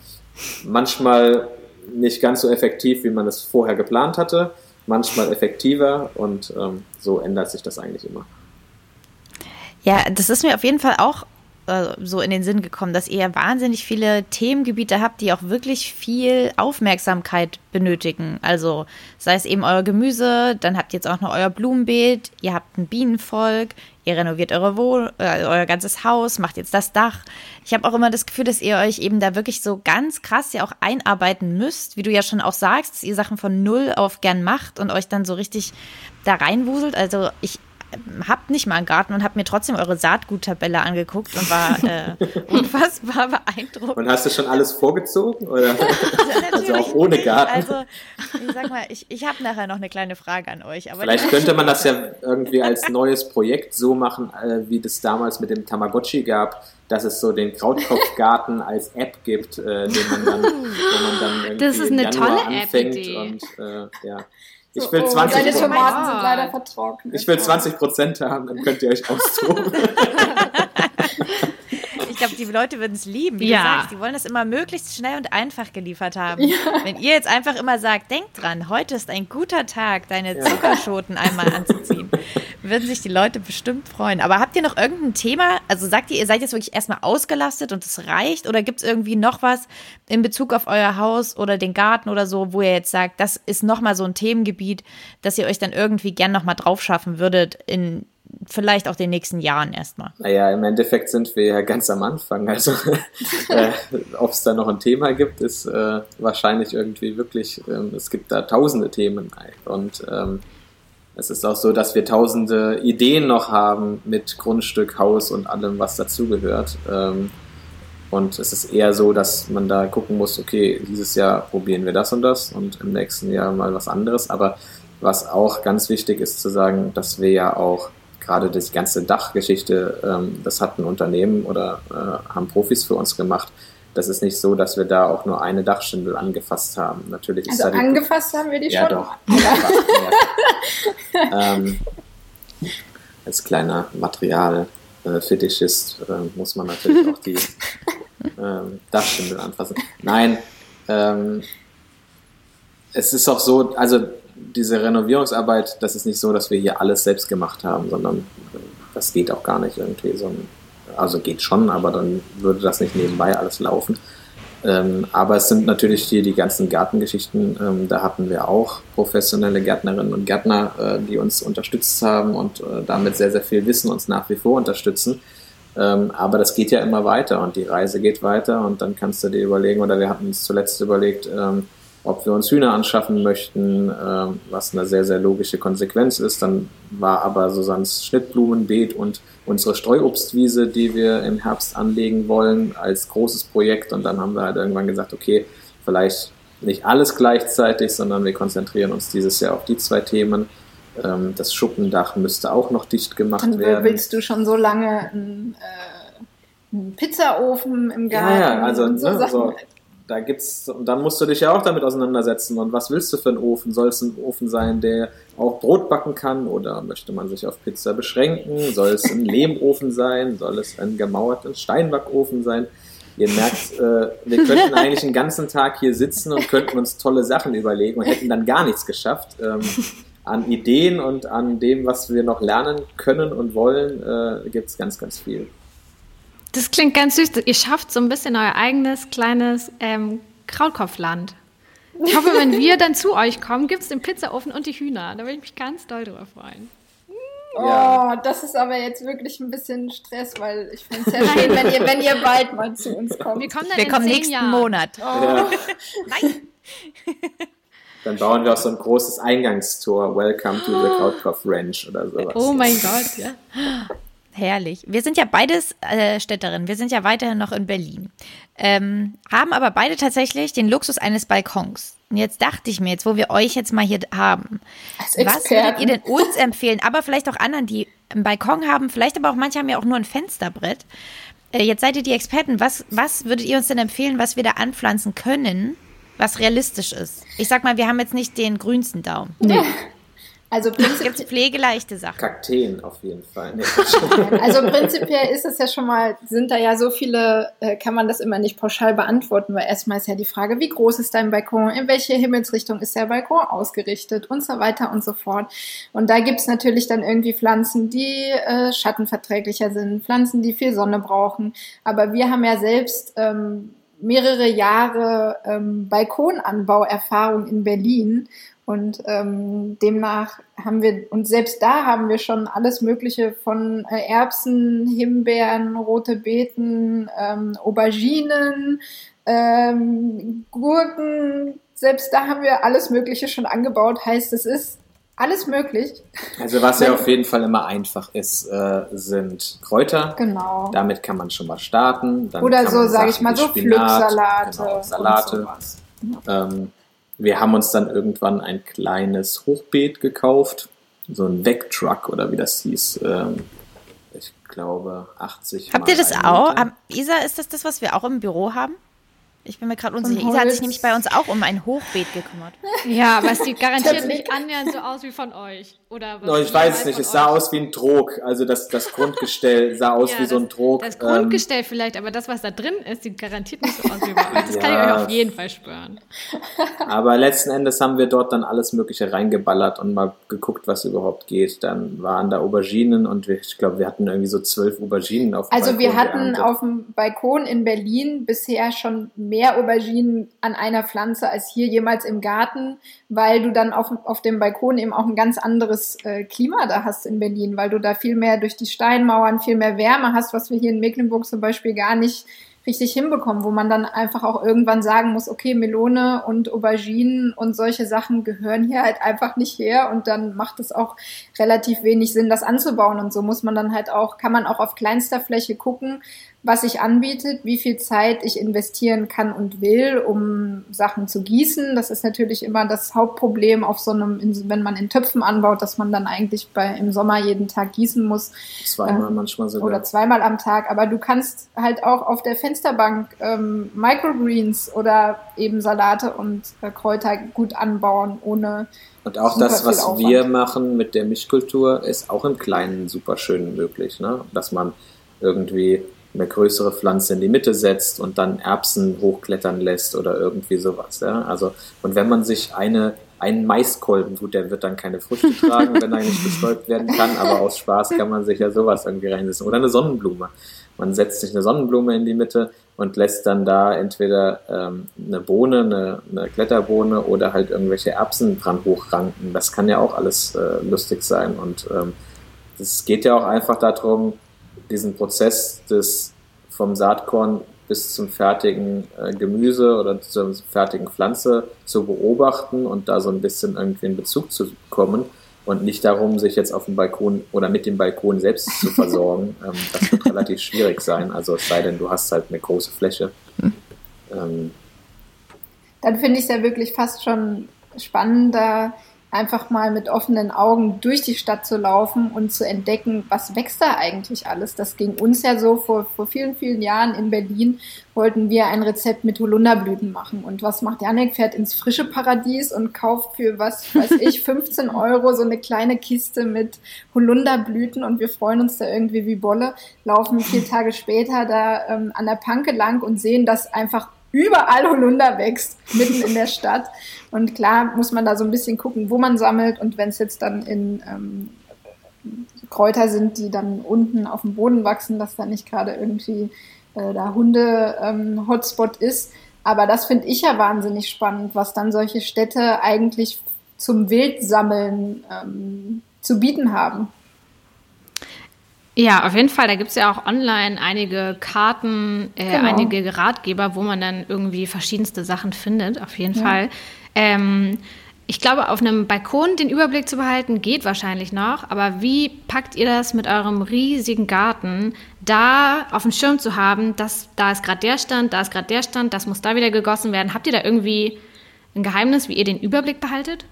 S3: Manchmal nicht ganz so effektiv, wie man es vorher geplant hatte, manchmal effektiver und ähm, so ändert sich das eigentlich immer.
S1: Ja, das ist mir auf jeden Fall auch äh, so in den Sinn gekommen, dass ihr wahnsinnig viele Themengebiete habt, die auch wirklich viel Aufmerksamkeit benötigen. Also sei es eben euer Gemüse, dann habt ihr jetzt auch noch euer Blumenbeet, ihr habt ein Bienenvolk, ihr renoviert eure Wohl äh, euer ganzes Haus, macht jetzt das Dach. Ich habe auch immer das Gefühl, dass ihr euch eben da wirklich so ganz krass ja auch einarbeiten müsst, wie du ja schon auch sagst, dass ihr Sachen von null auf gern macht und euch dann so richtig da reinwuselt. Also ich hab nicht mal einen Garten und habe mir trotzdem eure Saatguttabelle angeguckt und war äh, unfassbar beeindruckt.
S3: Und hast du schon alles vorgezogen? Oder? also auch ohne Garten?
S1: Also, ich sag mal, ich, ich habe nachher noch eine kleine Frage an euch.
S3: Vielleicht könnte man das ja irgendwie als neues Projekt so machen, äh, wie das damals mit dem Tamagotchi gab, dass es so den Krautkopfgarten als App gibt, äh, den man dann, man dann irgendwie
S2: das ist eine tolle App
S3: und äh, ja. Ich will 20
S4: Deine Tomaten sind leider vertrocknet.
S3: Ich will 20 Prozent haben, dann könnt ihr euch austoben.
S1: ich glaube, die Leute würden es lieben, wie ja. du sagst. Die wollen das immer möglichst schnell und einfach geliefert haben. Ja. Wenn ihr jetzt einfach immer sagt, denkt dran, heute ist ein guter Tag, deine Zuckerschoten einmal anzuziehen, würden sich die Leute bestimmt freuen. Aber habt ihr noch irgendein Thema? Also sagt ihr, ihr seid jetzt wirklich erstmal ausgelastet und es reicht? Oder gibt es irgendwie noch was in Bezug auf euer Haus oder den Garten oder so, wo ihr jetzt sagt, das ist nochmal so ein Themengebiet, dass ihr euch dann irgendwie gern nochmal drauf schaffen würdet in vielleicht auch den nächsten Jahren erstmal.
S3: Naja, im Endeffekt sind wir ja ganz am Anfang. Also äh, ob es da noch ein Thema gibt, ist äh, wahrscheinlich irgendwie wirklich, ähm, es gibt da tausende Themen. Und ähm, es ist auch so, dass wir tausende Ideen noch haben mit Grundstück, Haus und allem, was dazugehört. Ähm, und es ist eher so, dass man da gucken muss, okay, dieses Jahr probieren wir das und das und im nächsten Jahr mal was anderes. Aber was auch ganz wichtig ist zu sagen, dass wir ja auch gerade die ganze Dachgeschichte, ähm, das hat ein Unternehmen oder äh, haben Profis für uns gemacht. Das ist nicht so, dass wir da auch nur eine Dachschindel angefasst haben. Natürlich ist
S4: also da die, angefasst haben wir die
S3: ja,
S4: schon.
S3: Doch, ja, ähm, als kleiner Materialfetischist äh, äh, muss man natürlich auch die ähm, Dachschindel anfassen. Nein, ähm, es ist auch so, also diese Renovierungsarbeit, das ist nicht so, dass wir hier alles selbst gemacht haben, sondern das geht auch gar nicht irgendwie. So, also geht schon, aber dann würde das nicht nebenbei alles laufen. Ähm, aber es sind natürlich hier die ganzen Gartengeschichten. Ähm, da hatten wir auch professionelle Gärtnerinnen und Gärtner, äh, die uns unterstützt haben und äh, damit sehr, sehr viel Wissen uns nach wie vor unterstützen. Ähm, aber das geht ja immer weiter und die Reise geht weiter und dann kannst du dir überlegen, oder wir hatten uns zuletzt überlegt, ähm, ob wir uns Hühner anschaffen möchten, äh, was eine sehr, sehr logische Konsequenz ist. Dann war aber Susannes Schnittblumenbeet und unsere Streuobstwiese, die wir im Herbst anlegen wollen, als großes Projekt. Und dann haben wir halt irgendwann gesagt, okay, vielleicht nicht alles gleichzeitig, sondern wir konzentrieren uns dieses Jahr auf die zwei Themen. Ähm, das Schuppendach müsste auch noch dicht gemacht
S4: Dann
S3: werden.
S4: Willst du schon so lange einen, äh, einen Pizzaofen im Garten?
S3: Ja, ja also
S4: so
S3: ne, so, da gibt's, und dann musst du dich ja auch damit auseinandersetzen. Und was willst du für einen Ofen? Soll es ein Ofen sein, der auch Brot backen kann? Oder möchte man sich auf Pizza beschränken? Soll es ein Lehmofen sein? Soll es ein gemauerter Steinbackofen sein? Ihr merkt, äh, wir könnten eigentlich den ganzen Tag hier sitzen und könnten uns tolle Sachen überlegen und hätten dann gar nichts geschafft. Ähm, an Ideen und an dem, was wir noch lernen können und wollen, äh, gibt es ganz, ganz viel.
S2: Das klingt ganz süß. Ihr schafft so ein bisschen euer eigenes kleines ähm, Krautkopfland. Ich hoffe, wenn wir dann zu euch kommen, gibt es den Pizzaofen und die Hühner. Da würde ich mich ganz doll drüber freuen.
S4: Oh, das ist aber jetzt wirklich ein bisschen Stress, weil ich finde es ja schön, wenn ihr, wenn ihr bald mal zu uns kommt.
S1: Wir kommen dann wir kommen nächsten Jahren. Monat. Oh. Ja.
S3: Nein. Dann bauen wir auch so ein großes Eingangstor. Welcome to the Krautkopf Ranch oder sowas.
S2: Oh mein Gott, ja.
S1: Herrlich. Wir sind ja beides äh, Städterinnen. Wir sind ja weiterhin noch in Berlin. Ähm, haben aber beide tatsächlich den Luxus eines Balkons. Und jetzt dachte ich mir, jetzt wo wir euch jetzt mal hier haben, was würdet ihr denn uns empfehlen, aber vielleicht auch anderen, die einen Balkon haben, vielleicht aber auch manche haben ja auch nur ein Fensterbrett. Äh, jetzt seid ihr die Experten. Was, was würdet ihr uns denn empfehlen, was wir da anpflanzen können, was realistisch ist? Ich sag mal, wir haben jetzt nicht den grünsten Daumen. Nee. Also prinzipiell gibt pflegeleichte Sachen.
S3: Kakteen auf jeden Fall. Nee.
S4: also prinzipiell ist es ja schon mal, sind da ja so viele, äh, kann man das immer nicht pauschal beantworten, weil erstmal ist ja die Frage, wie groß ist dein Balkon, in welche Himmelsrichtung ist der Balkon ausgerichtet und so weiter und so fort. Und da gibt's natürlich dann irgendwie Pflanzen, die äh, schattenverträglicher sind, Pflanzen, die viel Sonne brauchen. Aber wir haben ja selbst ähm, mehrere Jahre ähm, Balkonanbauerfahrung in Berlin und ähm, demnach haben wir, und selbst da haben wir schon alles Mögliche von äh, Erbsen, Himbeeren, rote Beeten, ähm, Auberginen, ähm, Gurken, selbst da haben wir alles Mögliche schon angebaut. Heißt, es ist alles möglich.
S3: Also was ja auf jeden Fall immer einfach ist, äh, sind Kräuter.
S4: Genau.
S3: Damit kann man schon mal starten.
S4: Dann Oder so, sage ich mal, so Spinat, Pflücksalate.
S3: Genau, Salate. Ähm, wir haben uns dann irgendwann ein kleines Hochbeet gekauft, so ein Vectruck oder wie das hieß. Ähm, ich glaube 80.
S1: Habt ihr das auch? Isa, ist das das, was wir auch im Büro haben? Ich bin mir gerade unsicher. Isa hat sich nämlich bei uns auch um ein Hochbeet gekümmert.
S2: Ja, aber es sieht garantiert nicht annähernd so aus wie von euch. Oder
S3: no, ich weiß es nicht. Es sah euch? aus wie ein Trog. Also das, das Grundgestell sah aus ja, wie das, so ein Trog.
S2: Das Grundgestell ähm, vielleicht, aber das, was da drin ist, sieht garantiert nicht so aus wie bei euch. Das ja, kann ich euch auf jeden Fall spüren.
S3: Aber letzten Endes haben wir dort dann alles Mögliche reingeballert und mal geguckt, was überhaupt geht. Dann waren da Auberginen und wir, ich glaube, wir hatten irgendwie so zwölf Auberginen auf
S4: dem Also Balkon wir hatten geerntet. auf dem Balkon in Berlin bisher schon mehr Auberginen an einer Pflanze als hier jemals im Garten, weil du dann auf, auf dem Balkon eben auch ein ganz anderes äh, Klima da hast in Berlin, weil du da viel mehr durch die Steinmauern, viel mehr Wärme hast, was wir hier in Mecklenburg zum Beispiel gar nicht richtig hinbekommen, wo man dann einfach auch irgendwann sagen muss, okay, Melone und Auberginen und solche Sachen gehören hier halt einfach nicht her und dann macht es auch relativ wenig Sinn, das anzubauen und so muss man dann halt auch, kann man auch auf kleinster Fläche gucken, was sich anbietet, wie viel Zeit ich investieren kann und will, um Sachen zu gießen. Das ist natürlich immer das Hauptproblem auf so einem, wenn man in Töpfen anbaut, dass man dann eigentlich bei, im Sommer jeden Tag gießen muss.
S3: Zweimal äh, manchmal sogar.
S4: Oder zweimal am Tag. Aber du kannst halt auch auf der Fensterbank ähm, Microgreens oder eben Salate und äh, Kräuter gut anbauen, ohne
S3: und auch das, was wir machen mit der Mischkultur, ist auch im Kleinen super schön möglich, ne? Dass man irgendwie eine größere Pflanze in die Mitte setzt und dann Erbsen hochklettern lässt oder irgendwie sowas. Ja? Also, und wenn man sich eine, einen Maiskolben, gut, der wird dann keine Früchte tragen, wenn er nicht bestäubt werden kann, aber aus Spaß kann man sich ja sowas irgendwie reinsetzen. Oder eine Sonnenblume. Man setzt sich eine Sonnenblume in die Mitte und lässt dann da entweder ähm, eine Bohne, eine, eine Kletterbohne oder halt irgendwelche Erbsen dran hochranken. Das kann ja auch alles äh, lustig sein. Und ähm, es geht ja auch einfach darum, diesen Prozess des vom Saatkorn bis zum fertigen äh, Gemüse oder zur fertigen Pflanze zu beobachten und da so ein bisschen irgendwie in Bezug zu kommen und nicht darum, sich jetzt auf dem Balkon oder mit dem Balkon selbst zu versorgen. ähm, das wird relativ schwierig sein, also es sei denn, du hast halt eine große Fläche. Ähm,
S4: Dann finde ich es ja wirklich fast schon spannender, einfach mal mit offenen Augen durch die Stadt zu laufen und zu entdecken, was wächst da eigentlich alles. Das ging uns ja so vor, vor vielen, vielen Jahren in Berlin, wollten wir ein Rezept mit Holunderblüten machen. Und was macht Janik? Fährt ins frische Paradies und kauft für, was weiß ich, 15 Euro so eine kleine Kiste mit Holunderblüten und wir freuen uns da irgendwie wie Bolle, laufen vier Tage später da ähm, an der Panke lang und sehen, dass einfach überall Holunder wächst, mitten in der Stadt. Und klar muss man da so ein bisschen gucken, wo man sammelt. Und wenn es jetzt dann in ähm, Kräuter sind, die dann unten auf dem Boden wachsen, dass da nicht gerade irgendwie äh, da Hunde-Hotspot ähm, ist. Aber das finde ich ja wahnsinnig spannend, was dann solche Städte eigentlich zum Wildsammeln ähm, zu bieten haben.
S2: Ja, auf jeden Fall. Da gibt es ja auch online einige Karten, äh, genau. einige Ratgeber, wo man dann irgendwie verschiedenste Sachen findet. Auf jeden ja. Fall. Ähm, ich glaube, auf einem Balkon den Überblick zu behalten, geht wahrscheinlich noch. Aber wie packt ihr das mit eurem riesigen Garten, da auf dem Schirm zu haben, dass da ist gerade der Stand, da ist gerade der Stand, das muss da wieder gegossen werden? Habt ihr da irgendwie ein Geheimnis, wie ihr den Überblick behaltet?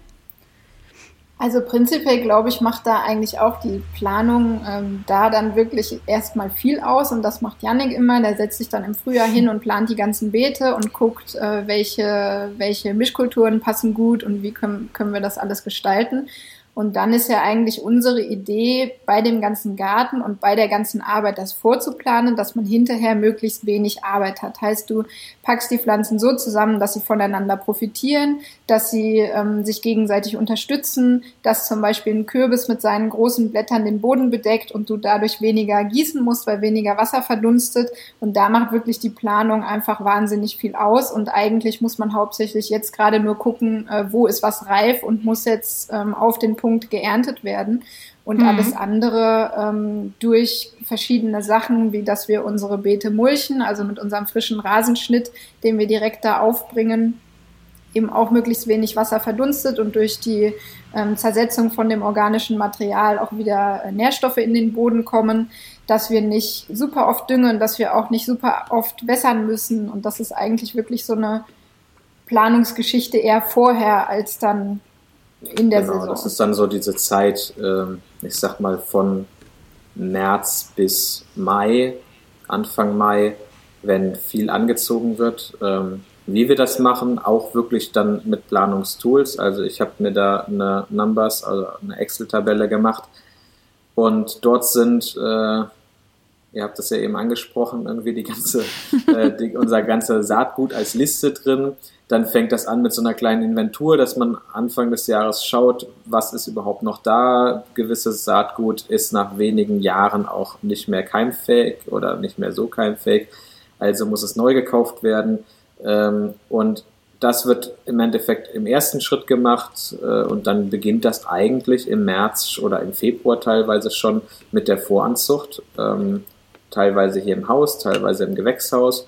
S4: Also prinzipiell glaube ich, macht da eigentlich auch die Planung ähm, da dann wirklich erstmal viel aus und das macht Yannick immer. Der setzt sich dann im Frühjahr hin und plant die ganzen Beete und guckt, äh, welche, welche Mischkulturen passen gut und wie können, können wir das alles gestalten. Und dann ist ja eigentlich unsere Idee, bei dem ganzen Garten und bei der ganzen Arbeit das vorzuplanen, dass man hinterher möglichst wenig Arbeit hat. Heißt, du packst die Pflanzen so zusammen, dass sie voneinander profitieren, dass sie ähm, sich gegenseitig unterstützen, dass zum Beispiel ein Kürbis mit seinen großen Blättern den Boden bedeckt und du dadurch weniger gießen musst, weil weniger Wasser verdunstet. Und da macht wirklich die Planung einfach wahnsinnig viel aus. Und eigentlich muss man hauptsächlich jetzt gerade nur gucken, äh, wo ist was reif und muss jetzt ähm, auf den Punkt geerntet werden und mhm. alles andere ähm, durch verschiedene Sachen, wie dass wir unsere Beete mulchen, also mit unserem frischen Rasenschnitt, den wir direkt da aufbringen, eben auch möglichst wenig Wasser verdunstet und durch die ähm, Zersetzung von dem organischen Material auch wieder äh, Nährstoffe in den Boden kommen, dass wir nicht super oft düngen, dass wir auch nicht super oft wässern müssen und das ist eigentlich wirklich so eine Planungsgeschichte eher vorher als dann in der genau, Saison.
S3: Das ist dann so diese Zeit, ähm, ich sag mal von März bis Mai, Anfang Mai, wenn viel angezogen wird. Ähm, wie wir das machen, auch wirklich dann mit Planungstools. Also ich habe mir da eine Numbers, also eine Excel-Tabelle gemacht und dort sind, äh, ihr habt das ja eben angesprochen, irgendwie die ganze, äh, die, unser ganze Saatgut als Liste drin dann fängt das an mit so einer kleinen Inventur, dass man Anfang des Jahres schaut, was ist überhaupt noch da. Gewisses Saatgut ist nach wenigen Jahren auch nicht mehr keimfähig oder nicht mehr so keimfähig. Also muss es neu gekauft werden. Ähm, und das wird im Endeffekt im ersten Schritt gemacht äh, und dann beginnt das eigentlich im März oder im Februar teilweise schon mit der Voranzucht. Ähm, teilweise hier im Haus, teilweise im Gewächshaus.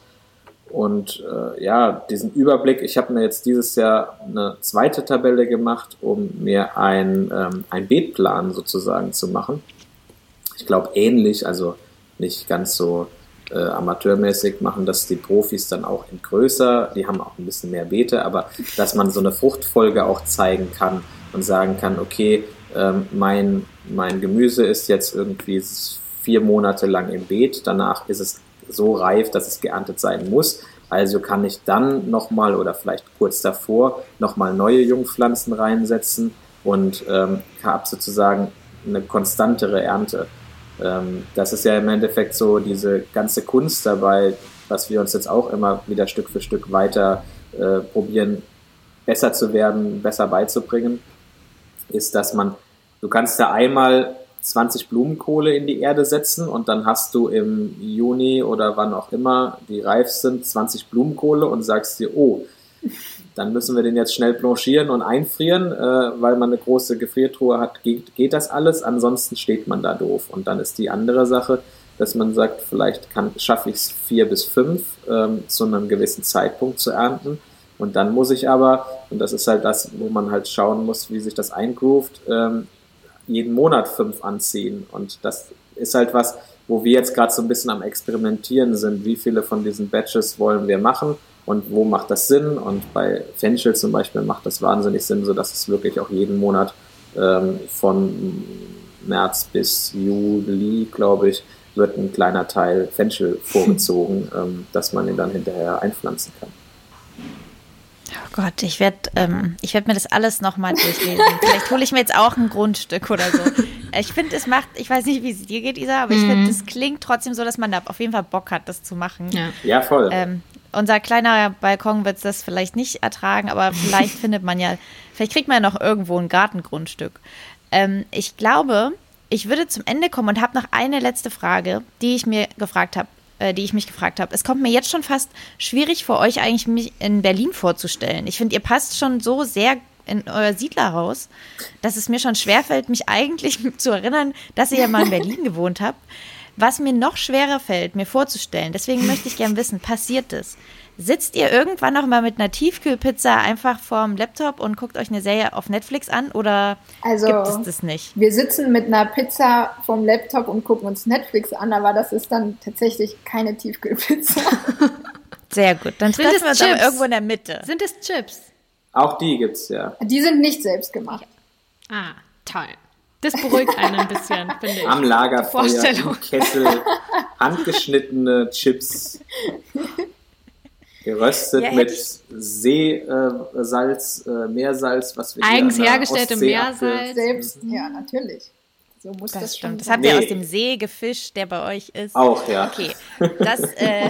S3: Und äh, ja, diesen Überblick, ich habe mir jetzt dieses Jahr eine zweite Tabelle gemacht, um mir ein, ähm, ein Beetplan sozusagen zu machen. Ich glaube ähnlich, also nicht ganz so äh, amateurmäßig machen das die Profis dann auch in größer, die haben auch ein bisschen mehr Beete, aber dass man so eine Fruchtfolge auch zeigen kann und sagen kann, okay, ähm, mein, mein Gemüse ist jetzt irgendwie vier Monate lang im Beet, danach ist es so reif, dass es geerntet sein muss. Also kann ich dann nochmal oder vielleicht kurz davor nochmal neue Jungpflanzen reinsetzen und ähm, habe sozusagen eine konstantere Ernte. Ähm, das ist ja im Endeffekt so diese ganze Kunst dabei, was wir uns jetzt auch immer wieder Stück für Stück weiter äh, probieren, besser zu werden, besser beizubringen, ist, dass man, du kannst ja einmal 20 Blumenkohle in die Erde setzen und dann hast du im Juni oder wann auch immer die reif sind 20 Blumenkohle und sagst dir, oh, dann müssen wir den jetzt schnell blanchieren und einfrieren, äh, weil man eine große Gefriertruhe hat, geht, geht das alles, ansonsten steht man da doof. Und dann ist die andere Sache, dass man sagt, vielleicht kann, schaffe ich es vier bis fünf ähm, zu einem gewissen Zeitpunkt zu ernten. Und dann muss ich aber, und das ist halt das, wo man halt schauen muss, wie sich das eingroovt, ähm, jeden Monat fünf anziehen. Und das ist halt was, wo wir jetzt gerade so ein bisschen am Experimentieren sind. Wie viele von diesen Batches wollen wir machen und wo macht das Sinn. Und bei Fenchel zum Beispiel macht das wahnsinnig Sinn, sodass es wirklich auch jeden Monat ähm, von März bis Juli, glaube ich, wird ein kleiner Teil Fenchel vorgezogen, ähm, dass man ihn dann hinterher einpflanzen kann.
S1: Oh Gott, ich werde ähm, werd mir das alles nochmal durchlesen. Vielleicht hole ich mir jetzt auch ein Grundstück oder so. Ich finde, es macht, ich weiß nicht, wie es dir geht, Isa, aber ich finde, mhm. es klingt trotzdem so, dass man da auf jeden Fall Bock hat, das zu machen.
S3: Ja, ja voll.
S1: Ähm, unser kleiner Balkon wird das vielleicht nicht ertragen, aber vielleicht findet man ja, vielleicht kriegt man ja noch irgendwo ein Gartengrundstück. Ähm, ich glaube, ich würde zum Ende kommen und habe noch eine letzte Frage, die ich mir gefragt habe äh, die ich mich gefragt habe. Es kommt mir jetzt schon fast schwierig vor euch eigentlich mich in Berlin vorzustellen. Ich finde, ihr passt schon so sehr in euer Siedlerhaus, dass es mir schon schwerfällt, mich eigentlich zu erinnern, dass ihr ja mal in Berlin gewohnt habt. Was mir noch schwerer fällt, mir vorzustellen, deswegen möchte ich gerne wissen, passiert es? Sitzt ihr irgendwann noch mal mit einer Tiefkühlpizza einfach vorm Laptop und guckt euch eine Serie auf Netflix an oder also, gibt es das nicht?
S4: Wir sitzen mit einer Pizza vorm Laptop und gucken uns Netflix an, aber das ist dann tatsächlich keine Tiefkühlpizza.
S1: Sehr gut. Dann treffen wir uns Chips? aber irgendwo in der Mitte.
S2: Sind es Chips?
S3: Auch die gibt's ja.
S4: Die sind nicht selbst gemacht.
S2: Ah, toll. Das beruhigt einen ein bisschen, finde ich.
S3: Am Lagerfeuer, im Kessel, handgeschnittene Chips. Geröstet ja, mit Seesalz, äh, Meersalz, was wir
S2: Eigens hergestellte Meersalz.
S4: Selbst, ja, natürlich.
S1: So muss das, das stimmt. Das habt ihr nee. aus dem See gefischt, der bei euch ist.
S3: Auch, ja.
S1: Okay. Das, äh,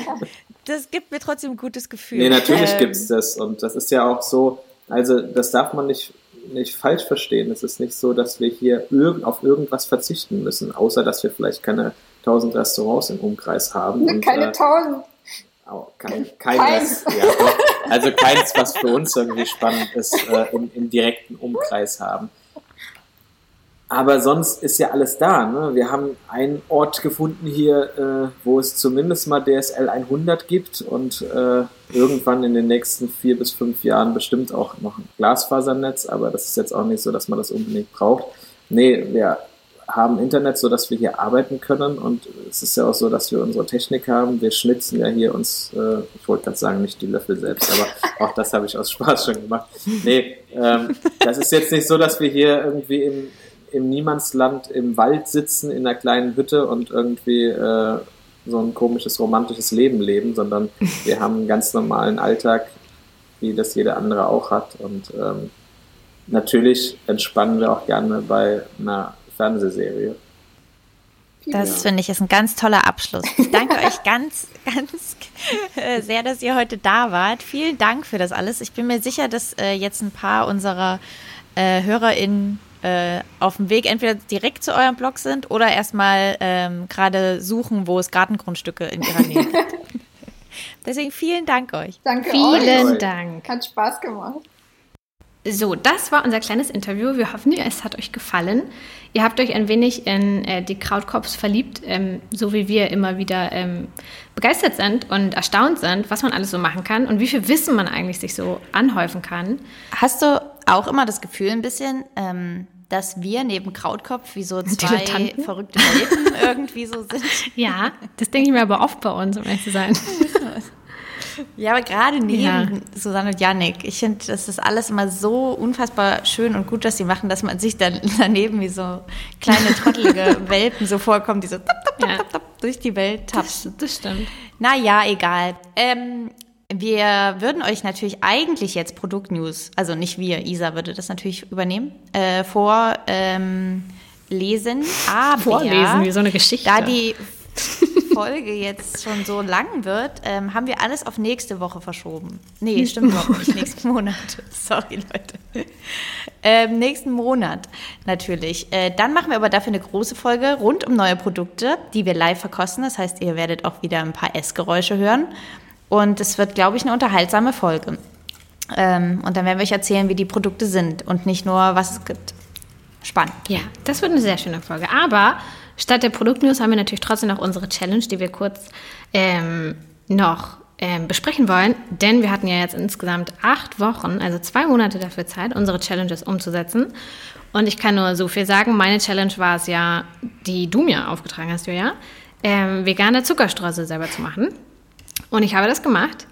S1: das gibt mir trotzdem ein gutes Gefühl.
S3: Nee, natürlich ähm, gibt es das. Und das ist ja auch so, also das darf man nicht, nicht falsch verstehen. Es ist nicht so, dass wir hier irgend, auf irgendwas verzichten müssen, außer dass wir vielleicht keine tausend Restaurants im Umkreis haben.
S4: Und, keine tausend.
S3: Oh, kein, kein keins. Ja, also keins, was für uns irgendwie spannend ist, äh, im, im direkten Umkreis haben. Aber sonst ist ja alles da. Ne? Wir haben einen Ort gefunden hier, äh, wo es zumindest mal DSL 100 gibt und äh, irgendwann in den nächsten vier bis fünf Jahren bestimmt auch noch ein Glasfasernetz. Aber das ist jetzt auch nicht so, dass man das unbedingt braucht. Nee, wir haben Internet, so dass wir hier arbeiten können und es ist ja auch so, dass wir unsere Technik haben. Wir schnitzen ja hier uns, äh, ich wollte gerade sagen, nicht die Löffel selbst, aber auch das habe ich aus Spaß schon gemacht. Nee, ähm, das ist jetzt nicht so, dass wir hier irgendwie im im Niemandsland im Wald sitzen, in einer kleinen Hütte und irgendwie äh, so ein komisches romantisches Leben leben, sondern wir haben einen ganz normalen Alltag, wie das jeder andere auch hat. Und ähm, natürlich entspannen wir auch gerne bei einer Fernsehserie.
S1: Das ja. finde ich ist ein ganz toller Abschluss. Ich danke euch ganz, ganz äh, sehr, dass ihr heute da wart. Vielen Dank für das alles. Ich bin mir sicher, dass äh, jetzt ein paar unserer äh, HörerInnen äh, auf dem Weg entweder direkt zu eurem Blog sind oder erstmal ähm, gerade suchen, wo es Gartengrundstücke in ihrer Nähe gibt. Deswegen vielen Dank euch.
S4: Danke
S2: vielen
S4: euch.
S2: Dank.
S4: Hat Spaß gemacht.
S2: So, das war unser kleines Interview. Wir hoffen, es hat euch gefallen. Ihr habt euch ein wenig in äh, die Krautkops verliebt, ähm, so wie wir immer wieder ähm, begeistert sind und erstaunt sind, was man alles so machen kann und wie viel Wissen man eigentlich sich so anhäufen kann.
S1: Hast du auch immer das Gefühl ein bisschen, ähm, dass wir neben Krautkopf wie so zwei verrückte Welten irgendwie so sind?
S2: Ja, das denke ich mir aber oft bei uns, um ehrlich zu sein.
S1: Ja, aber gerade neben ja. Susanne und Yannick, ich finde, das ist alles immer so unfassbar schön und gut, dass sie machen, dass man sich dann daneben wie so kleine trottelige Welpen so vorkommt, die so tap, tap, tap, ja. durch die Welt tapsen.
S2: Das, das stimmt.
S1: Naja, egal. Ähm, wir würden euch natürlich eigentlich jetzt Produktnews, also nicht wir, Isa würde das natürlich übernehmen, äh, vorlesen, ähm, aber
S2: vorlesen wie so eine Geschichte.
S1: Da die Folge jetzt schon so lang wird, ähm, haben wir alles auf nächste Woche verschoben. Nee, stimmt überhaupt nicht. Nächsten Monat. Sorry, Leute. Ähm, nächsten Monat natürlich. Äh, dann machen wir aber dafür eine große Folge rund um neue Produkte, die wir live verkosten. Das heißt, ihr werdet auch wieder ein paar Essgeräusche hören. Und es wird, glaube ich, eine unterhaltsame Folge. Ähm, und dann werden wir euch erzählen, wie die Produkte sind und nicht nur, was es gibt. Spannend.
S2: Ja, das wird eine sehr schöne Folge. Aber Statt der Produktnews haben wir natürlich trotzdem noch unsere Challenge, die wir kurz ähm, noch ähm, besprechen wollen. Denn wir hatten ja jetzt insgesamt acht Wochen, also zwei Monate dafür Zeit, unsere Challenges umzusetzen. Und ich kann nur so viel sagen, meine Challenge war es ja, die du mir aufgetragen hast, Julia, ähm, vegane Zuckerstreusel selber zu machen. Und ich habe das gemacht.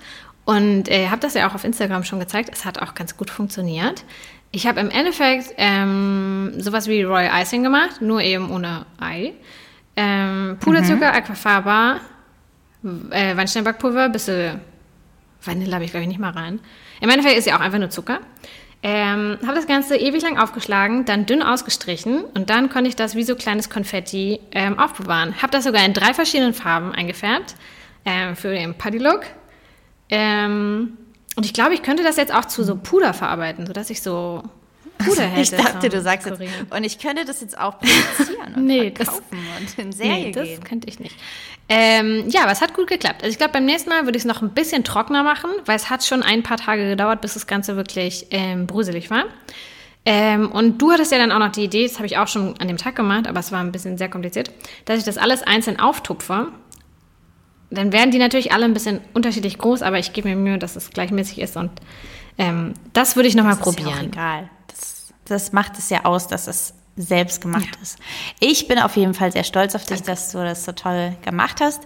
S2: Und äh, habe das ja auch auf Instagram schon gezeigt. Es hat auch ganz gut funktioniert. Ich habe im Endeffekt ähm, sowas wie Royal Icing gemacht, nur eben ohne Ei. Ähm, Puderzucker, mhm. Aquafaba, äh, Weinsteinbackpulver, bisschen Vanille habe ich glaube ich nicht mal rein. Im Endeffekt ist ja auch einfach nur Zucker. Ähm, habe das Ganze ewig lang aufgeschlagen, dann dünn ausgestrichen und dann konnte ich das wie so kleines Konfetti ähm, aufbewahren. Habe das sogar in drei verschiedenen Farben eingefärbt ähm, für den Putty-Look. Ähm, und ich glaube, ich könnte das jetzt auch zu so Puder verarbeiten, sodass ich so Puder hätte.
S1: Ich dachte, du sagst jetzt, und ich könnte das jetzt auch produzieren und nee, verkaufen das, und in Serie nee,
S2: das
S1: gehen.
S2: könnte ich nicht. Ähm, ja, aber es hat gut geklappt. Also ich glaube, beim nächsten Mal würde ich es noch ein bisschen trockener machen, weil es hat schon ein paar Tage gedauert, bis das Ganze wirklich ähm, bruselig war. Ähm, und du hattest ja dann auch noch die Idee, das habe ich auch schon an dem Tag gemacht, aber es war ein bisschen sehr kompliziert, dass ich das alles einzeln auftupfe. Dann werden die natürlich alle ein bisschen unterschiedlich groß, aber ich gebe mir Mühe, dass es gleichmäßig ist und ähm, das würde ich nochmal probieren. Ist
S1: ja egal. Das, das macht es ja aus, dass es selbst gemacht ja. ist. Ich bin auf jeden Fall sehr stolz auf dich, Danke. dass du das so toll gemacht hast.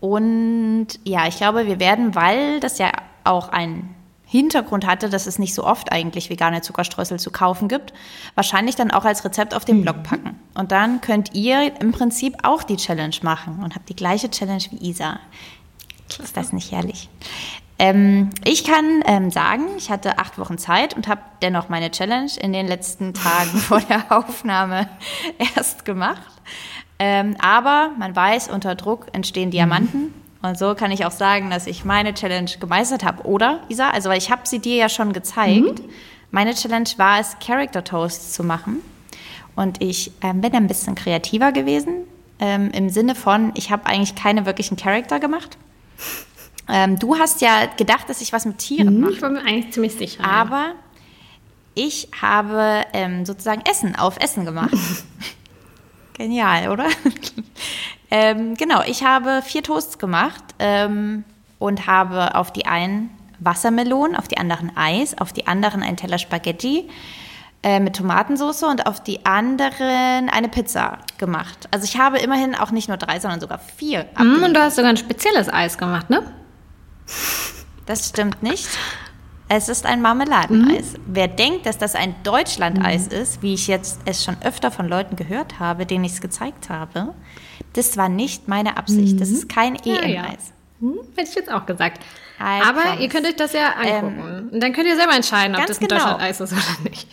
S1: Und ja, ich glaube, wir werden, weil das ja auch einen Hintergrund hatte, dass es nicht so oft eigentlich vegane Zuckerstreusel zu kaufen gibt, wahrscheinlich dann auch als Rezept auf den Blog mhm. packen. Und dann könnt ihr im Prinzip auch die Challenge machen und habt die gleiche Challenge wie Isa. Ist das nicht herrlich? Ähm, ich kann ähm, sagen, ich hatte acht Wochen Zeit und habe dennoch meine Challenge in den letzten Tagen vor der Aufnahme erst gemacht. Ähm, aber man weiß, unter Druck entstehen Diamanten. Mhm. Und so kann ich auch sagen, dass ich meine Challenge gemeistert habe. Oder, Isa? Also, weil ich habe sie dir ja schon gezeigt. Mhm. Meine Challenge war es, Character Toasts zu machen. Und ich ähm, bin ein bisschen kreativer gewesen. Ähm, Im Sinne von, ich habe eigentlich keine wirklichen Charakter gemacht. Ähm, du hast ja gedacht, dass ich was mit Tieren mache.
S2: Ich war mir eigentlich ziemlich sicher.
S1: Aber ja. ich habe ähm, sozusagen Essen auf Essen gemacht. Genial, oder? Ähm, genau, ich habe vier Toasts gemacht ähm, und habe auf die einen Wassermelonen, auf die anderen Eis, auf die anderen einen Teller Spaghetti äh, mit Tomatensauce und auf die anderen eine Pizza gemacht. Also ich habe immerhin auch nicht nur drei, sondern sogar vier.
S2: Mm, und du hast sogar ein spezielles Eis gemacht, ne?
S1: Das stimmt nicht. Es ist ein Marmeladeneis. Mhm. Wer denkt, dass das ein Deutschlandeis mhm. ist, wie ich jetzt es schon öfter von Leuten gehört habe, denen ich es gezeigt habe, das war nicht meine Absicht. Mhm. Das ist kein EM-Eis. Ja, ja.
S2: Hm, hätte ich jetzt auch gesagt. I Aber promise. ihr könnt euch das ja angucken. Ähm, Und dann könnt ihr selber entscheiden, ob das ein genau. Deutschlandeis ist oder nicht.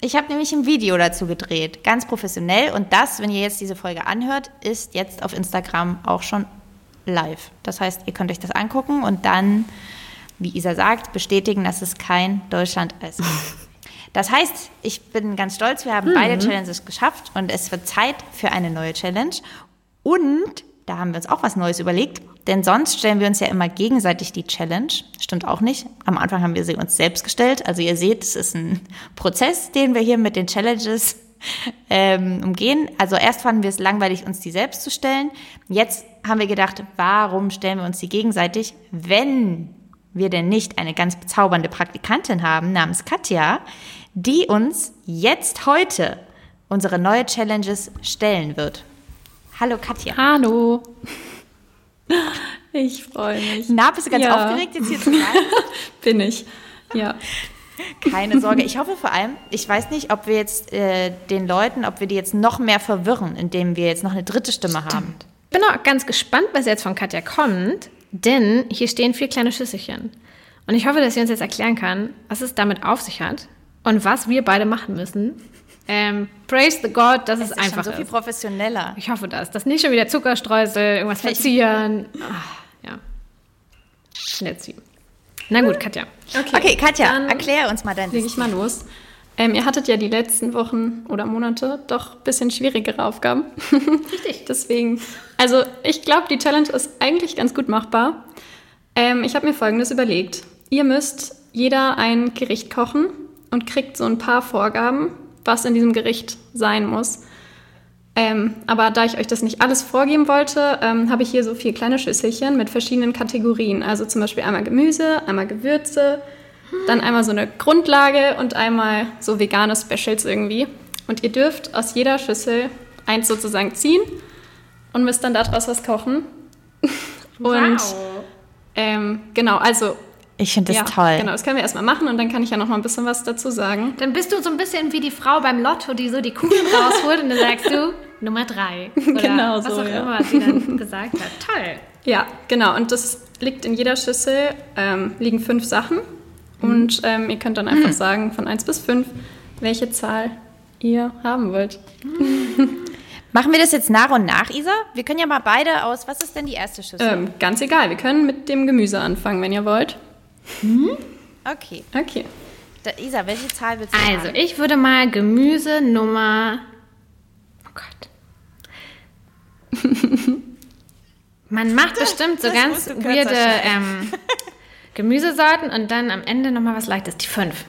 S1: Ich habe nämlich ein Video dazu gedreht, ganz professionell. Und das, wenn ihr jetzt diese Folge anhört, ist jetzt auf Instagram auch schon live. Das heißt, ihr könnt euch das angucken und dann, wie Isa sagt, bestätigen, dass es kein Deutschland-Eis ist. Das heißt, ich bin ganz stolz, wir haben mhm. beide Challenges geschafft und es wird Zeit für eine neue Challenge. Und da haben wir uns auch was Neues überlegt, denn sonst stellen wir uns ja immer gegenseitig die Challenge. Stimmt auch nicht. Am Anfang haben wir sie uns selbst gestellt. Also ihr seht, es ist ein Prozess, den wir hier mit den Challenges ähm, umgehen. Also erst fanden wir es langweilig, uns die selbst zu stellen. Jetzt haben wir gedacht, warum stellen wir uns die gegenseitig, wenn wir denn nicht eine ganz bezaubernde Praktikantin haben namens Katja, die uns jetzt heute unsere neue Challenges stellen wird. Hallo Katja.
S5: Hallo. Ich freue mich.
S1: Na, bist du ganz ja. aufgeregt, jetzt hier zu sein?
S5: Bin ich, ja.
S1: Keine Sorge. Ich hoffe vor allem, ich weiß nicht, ob wir jetzt äh, den Leuten, ob wir die jetzt noch mehr verwirren, indem wir jetzt noch eine dritte Stimme Stimmt. haben.
S2: Ich bin auch ganz gespannt, was jetzt von Katja kommt, denn hier stehen vier kleine Schüsselchen. Und ich hoffe, dass sie uns jetzt erklären kann, was es damit auf sich hat und was wir beide machen müssen. Ähm, praise the God, dass es, es ist einfach
S1: so viel professioneller.
S2: Ich hoffe das. Dass nicht schon wieder Zuckerstreusel, irgendwas verzieren. Ach, ja. Let's see. Na gut, Katja.
S1: Okay, okay Katja, erklär uns mal dein
S5: Leg ich mal los. Ähm, ihr hattet ja die letzten Wochen oder Monate doch ein bisschen schwierigere Aufgaben. Richtig. Deswegen, also ich glaube, die Challenge ist eigentlich ganz gut machbar. Ähm, ich habe mir Folgendes überlegt. Ihr müsst jeder ein Gericht kochen und kriegt so ein paar Vorgaben, was in diesem Gericht sein muss. Ähm, aber da ich euch das nicht alles vorgeben wollte, ähm, habe ich hier so vier kleine Schüsselchen mit verschiedenen Kategorien. Also zum Beispiel einmal Gemüse, einmal Gewürze, dann einmal so eine Grundlage und einmal so vegane Specials irgendwie. Und ihr dürft aus jeder Schüssel eins sozusagen ziehen und müsst dann daraus was kochen. und wow. Ähm, genau, also
S1: ich finde das ja, toll.
S5: Genau, das können wir erstmal machen und dann kann ich ja noch mal ein bisschen was dazu sagen.
S2: Dann bist du so ein bisschen wie die Frau beim Lotto, die so die Kugeln rausholt und dann sagst du Nummer drei. Oder genau was so. Was auch ja. immer sie dann gesagt hat. Toll.
S5: Ja, genau. Und das liegt in jeder Schüssel, ähm, liegen fünf Sachen. Mhm. Und ähm, ihr könnt dann einfach mhm. sagen, von eins bis fünf, welche Zahl ihr haben wollt.
S1: Machen wir das jetzt nach und nach, Isa? Wir können ja mal beide aus. Was ist denn die erste Schüssel?
S5: Ähm, ganz egal. Wir können mit dem Gemüse anfangen, wenn ihr wollt.
S1: Mhm. Okay.
S5: Okay.
S1: Da, Isa, welche Zahl willst du
S2: Also, haben? ich würde mal Gemüse Nummer. Oh Gott. Man macht bestimmt so das ganz weirde ähm, Gemüsesorten und dann am Ende nochmal was Leichtes. Die 5.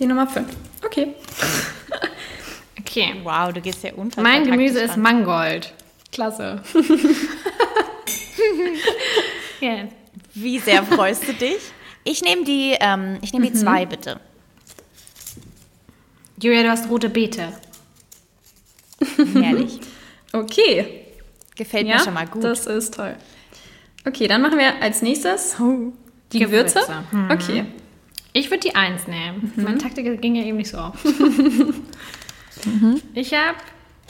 S5: Die Nummer 5. Okay.
S2: okay.
S1: Wow, du gehst ja unfassbar
S2: Mein Gemüse ist Mangold.
S5: Klasse.
S1: yeah. Wie sehr freust du dich? Ich nehme die, ähm, ich nehme die mhm. zwei, bitte.
S2: Julia, du hast rote Beete.
S1: Herrlich.
S5: Okay.
S1: Gefällt ja, mir schon mal gut.
S5: Das ist toll. Okay, dann machen wir als nächstes oh, die Gewürze. Gewürze. Mhm. Okay.
S2: Ich würde die Eins nehmen. Mhm. Meine Taktik ging ja eben nicht so auf. mhm. Ich habe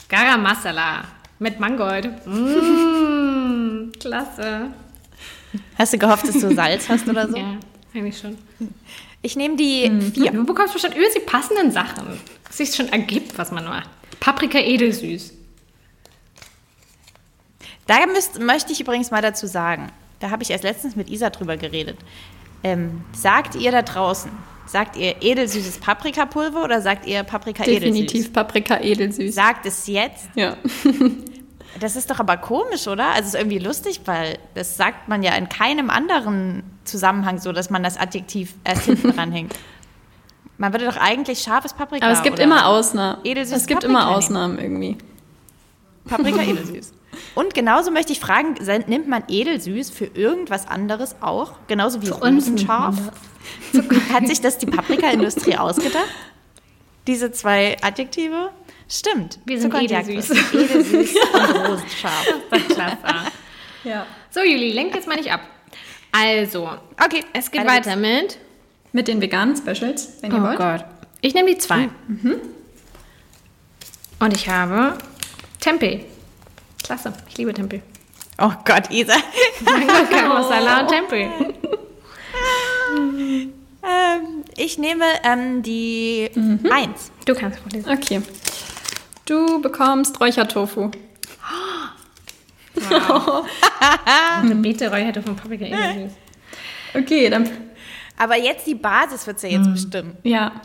S2: Garam Masala mit Mangold. Mmh, klasse.
S1: Hast du gehofft, dass du Salz hast oder so?
S2: Ja, eigentlich schon.
S1: Ich nehme die mhm. vier.
S2: Du bekommst bestimmt übelst die passenden Sachen. Was sich schon ergibt, was man macht. Paprika edelsüß.
S1: Da müsst, möchte ich übrigens mal dazu sagen, da habe ich erst letztens mit Isa drüber geredet. Ähm, sagt ihr da draußen, sagt ihr edelsüßes Paprikapulver oder sagt ihr Paprika
S5: edelsüß? Definitiv Paprika edelsüß.
S1: Sagt es jetzt?
S5: Ja.
S1: Das ist doch aber komisch, oder? Also es ist irgendwie lustig, weil das sagt man ja in keinem anderen Zusammenhang so, dass man das Adjektiv erst hinten dranhängt. Man würde doch eigentlich scharfes Paprika.
S5: Aber es gibt immer Ausnahmen. Edelsüß es gibt Paprika immer Ausnahmen irgendwie.
S1: Paprika edelsüß. Und genauso möchte ich fragen, nimmt man edelsüß für irgendwas anderes auch? Genauso wie rosenscharf? Hat sich das die Paprikaindustrie ausgedacht? Diese zwei Adjektive? Stimmt.
S2: Wir sind edelsüß.
S1: Edelsüß und rosenscharf.
S2: Klasse. Ja. So, Juli, lenk jetzt mal nicht ab. Also,
S1: okay,
S2: es geht weiter mit...
S5: Mit den veganen Specials,
S2: wenn ihr oh wollt. Oh Gott. Ich nehme die zwei. Mhm. Und ich habe Tempeh. Klasse, ich liebe Tempeh.
S1: Oh Gott, Isa.
S2: Mango, Masala und Tempeh.
S1: ähm, ich nehme ähm, die mhm. eins.
S2: Du kannst vorlesen.
S5: Okay. Du bekommst Räuchertofu.
S2: Wow. Eine Beete Räuchertofu und Paprika eh
S5: Okay, dann.
S1: Aber jetzt die Basis wird es ja jetzt mhm. bestimmen.
S5: Ja.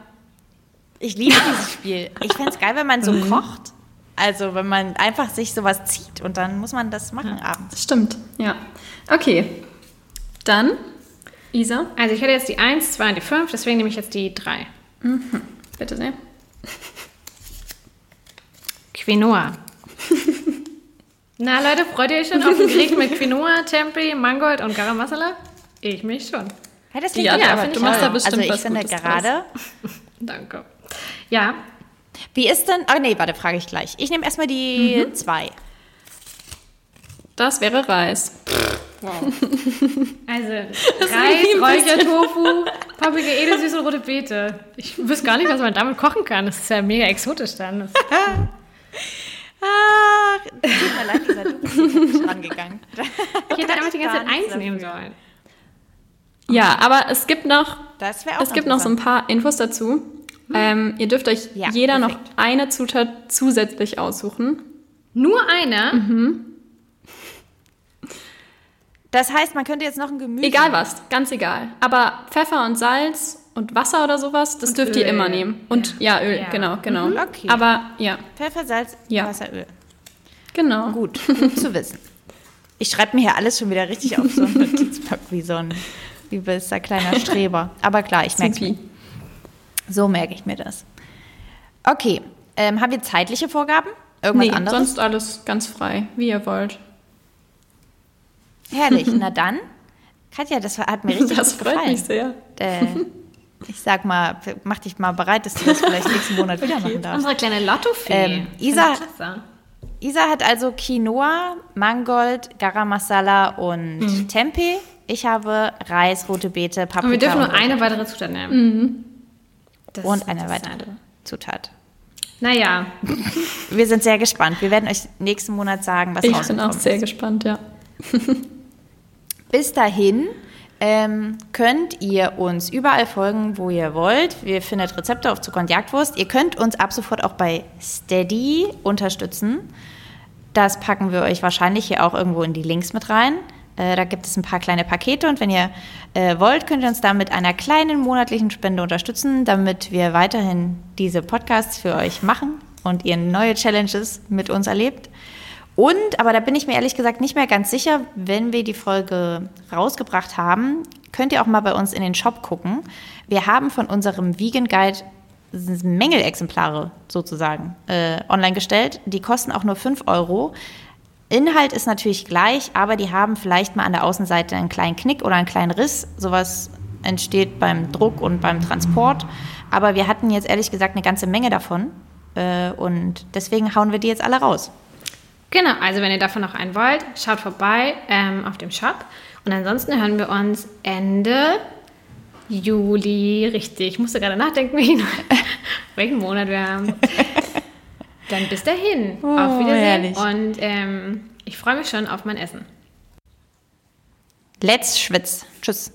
S1: Ich liebe dieses Spiel. Ich fände es geil, wenn man so mhm. kocht. Also wenn man einfach sich sowas zieht und dann muss man das machen ja, abends.
S5: Stimmt, ja. Okay. Dann, Isa.
S2: Also ich hätte jetzt die 1, 2 und die 5, deswegen nehme ich jetzt die 3.
S5: Mhm. Bitte sehr.
S2: Quinoa. Na Leute, freut ihr euch schon auf ein Gericht mit Quinoa, Tempeh, Mangold und Garam Masala? Ich mich schon.
S1: Ja, das klingt ja, ja aber du machst da bestimmt Also ich
S5: was
S1: finde gerade...
S2: Danke. Ja,
S1: wie ist denn. Oh nee, warte, frage ich gleich. Ich nehme erstmal die mhm. zwei.
S5: Das wäre Reis.
S2: Wow. Also Reis, Räuchertofu, Paprika, edelsüße rote Beete. Ich wüsste gar nicht, was man damit kochen kann. Das ist ja mega exotisch dann.
S1: Ah, tut mir leid, Lisa, du bist nicht rangegangen.
S2: Ich hätte einfach die ganze Zeit eins nehmen sollen.
S5: Ja, aber es gibt noch, es gibt noch so ein paar Infos dazu. Ähm, ihr dürft euch ja, jeder perfekt. noch eine Zutat zusätzlich aussuchen.
S2: Nur eine?
S5: Mhm.
S1: Das heißt, man könnte jetzt noch ein Gemüse.
S5: Egal was, ganz egal. Aber Pfeffer und Salz und Wasser oder sowas, das und dürft Öl. ihr immer nehmen. Und ja, ja Öl, ja. genau, genau. Mhm, okay. Aber ja.
S1: Pfeffer, Salz, ja. Wasser, Öl.
S5: Genau.
S1: Gut, gut zu wissen. Ich schreibe mir hier alles schon wieder richtig auf so einen Notizblock wie so ein übelster kleiner Streber. Aber klar, ich merke es. So merke ich mir das. Okay, ähm, haben wir zeitliche Vorgaben?
S5: Irgendwas nee, anderes? sonst alles ganz frei, wie ihr wollt.
S1: Herrlich, na dann. Katja, das hat mir richtig
S5: das
S1: gefallen.
S5: Das freut mich sehr.
S1: Äh, ich sag mal, mach dich mal bereit, dass du das vielleicht nächsten Monat wieder machen darfst.
S2: Unsere kleine Lottofee. Ähm,
S1: Isa, Isa hat also Quinoa, Mangold, Garam Masala und mhm. Tempeh Ich habe Reis, rote Beete, Paprika.
S2: Und wir dürfen nur eine weitere Zutat nehmen. Mhm.
S1: und eine weitere Zutat.
S2: Naja.
S1: Wir sind sehr gespannt. Wir werden euch nächsten Monat sagen, was
S5: ich rauskommt. Ich bin auch sehr gespannt, ja.
S1: Bis dahin ähm, könnt ihr uns überall folgen, wo ihr wollt. Wir findet Rezepte auf Zucker und Jagdwurst. Ihr könnt uns ab sofort auch bei Steady unterstützen. Das packen wir euch wahrscheinlich hier auch irgendwo in die Links mit rein. Äh, da gibt es ein paar kleine Pakete und wenn ihr äh, wollt, könnt ihr uns da mit einer kleinen monatlichen Spende unterstützen, damit wir weiterhin diese Podcasts für euch machen und ihr neue Challenges mit uns erlebt. Und, aber da bin ich mir ehrlich gesagt nicht mehr ganz sicher, wenn wir die Folge rausgebracht haben, könnt ihr auch mal bei uns in den Shop gucken. Wir haben von unserem Vegan Guide Mängelexemplare sozusagen äh, online gestellt. Die kosten auch nur 5 Euro. Inhalt ist natürlich gleich, aber die haben vielleicht mal an der Außenseite einen kleinen Knick oder einen kleinen Riss. Sowas entsteht beim Druck und beim Transport. Aber wir hatten jetzt ehrlich gesagt eine ganze Menge davon. Äh, und deswegen hauen wir die jetzt alle raus.
S2: Genau, also wenn ihr davon noch einen wollt, schaut vorbei ähm, auf dem Shop. Und ansonsten hören wir uns Ende Juli, richtig. Ich musste gerade nachdenken, welchen Monat wir haben. Dann bis dahin. Oh, auf Wiedersehen. Herrlich. Und ähm, ich freue mich schon auf mein Essen.
S1: Let's schwitz. Tschüss.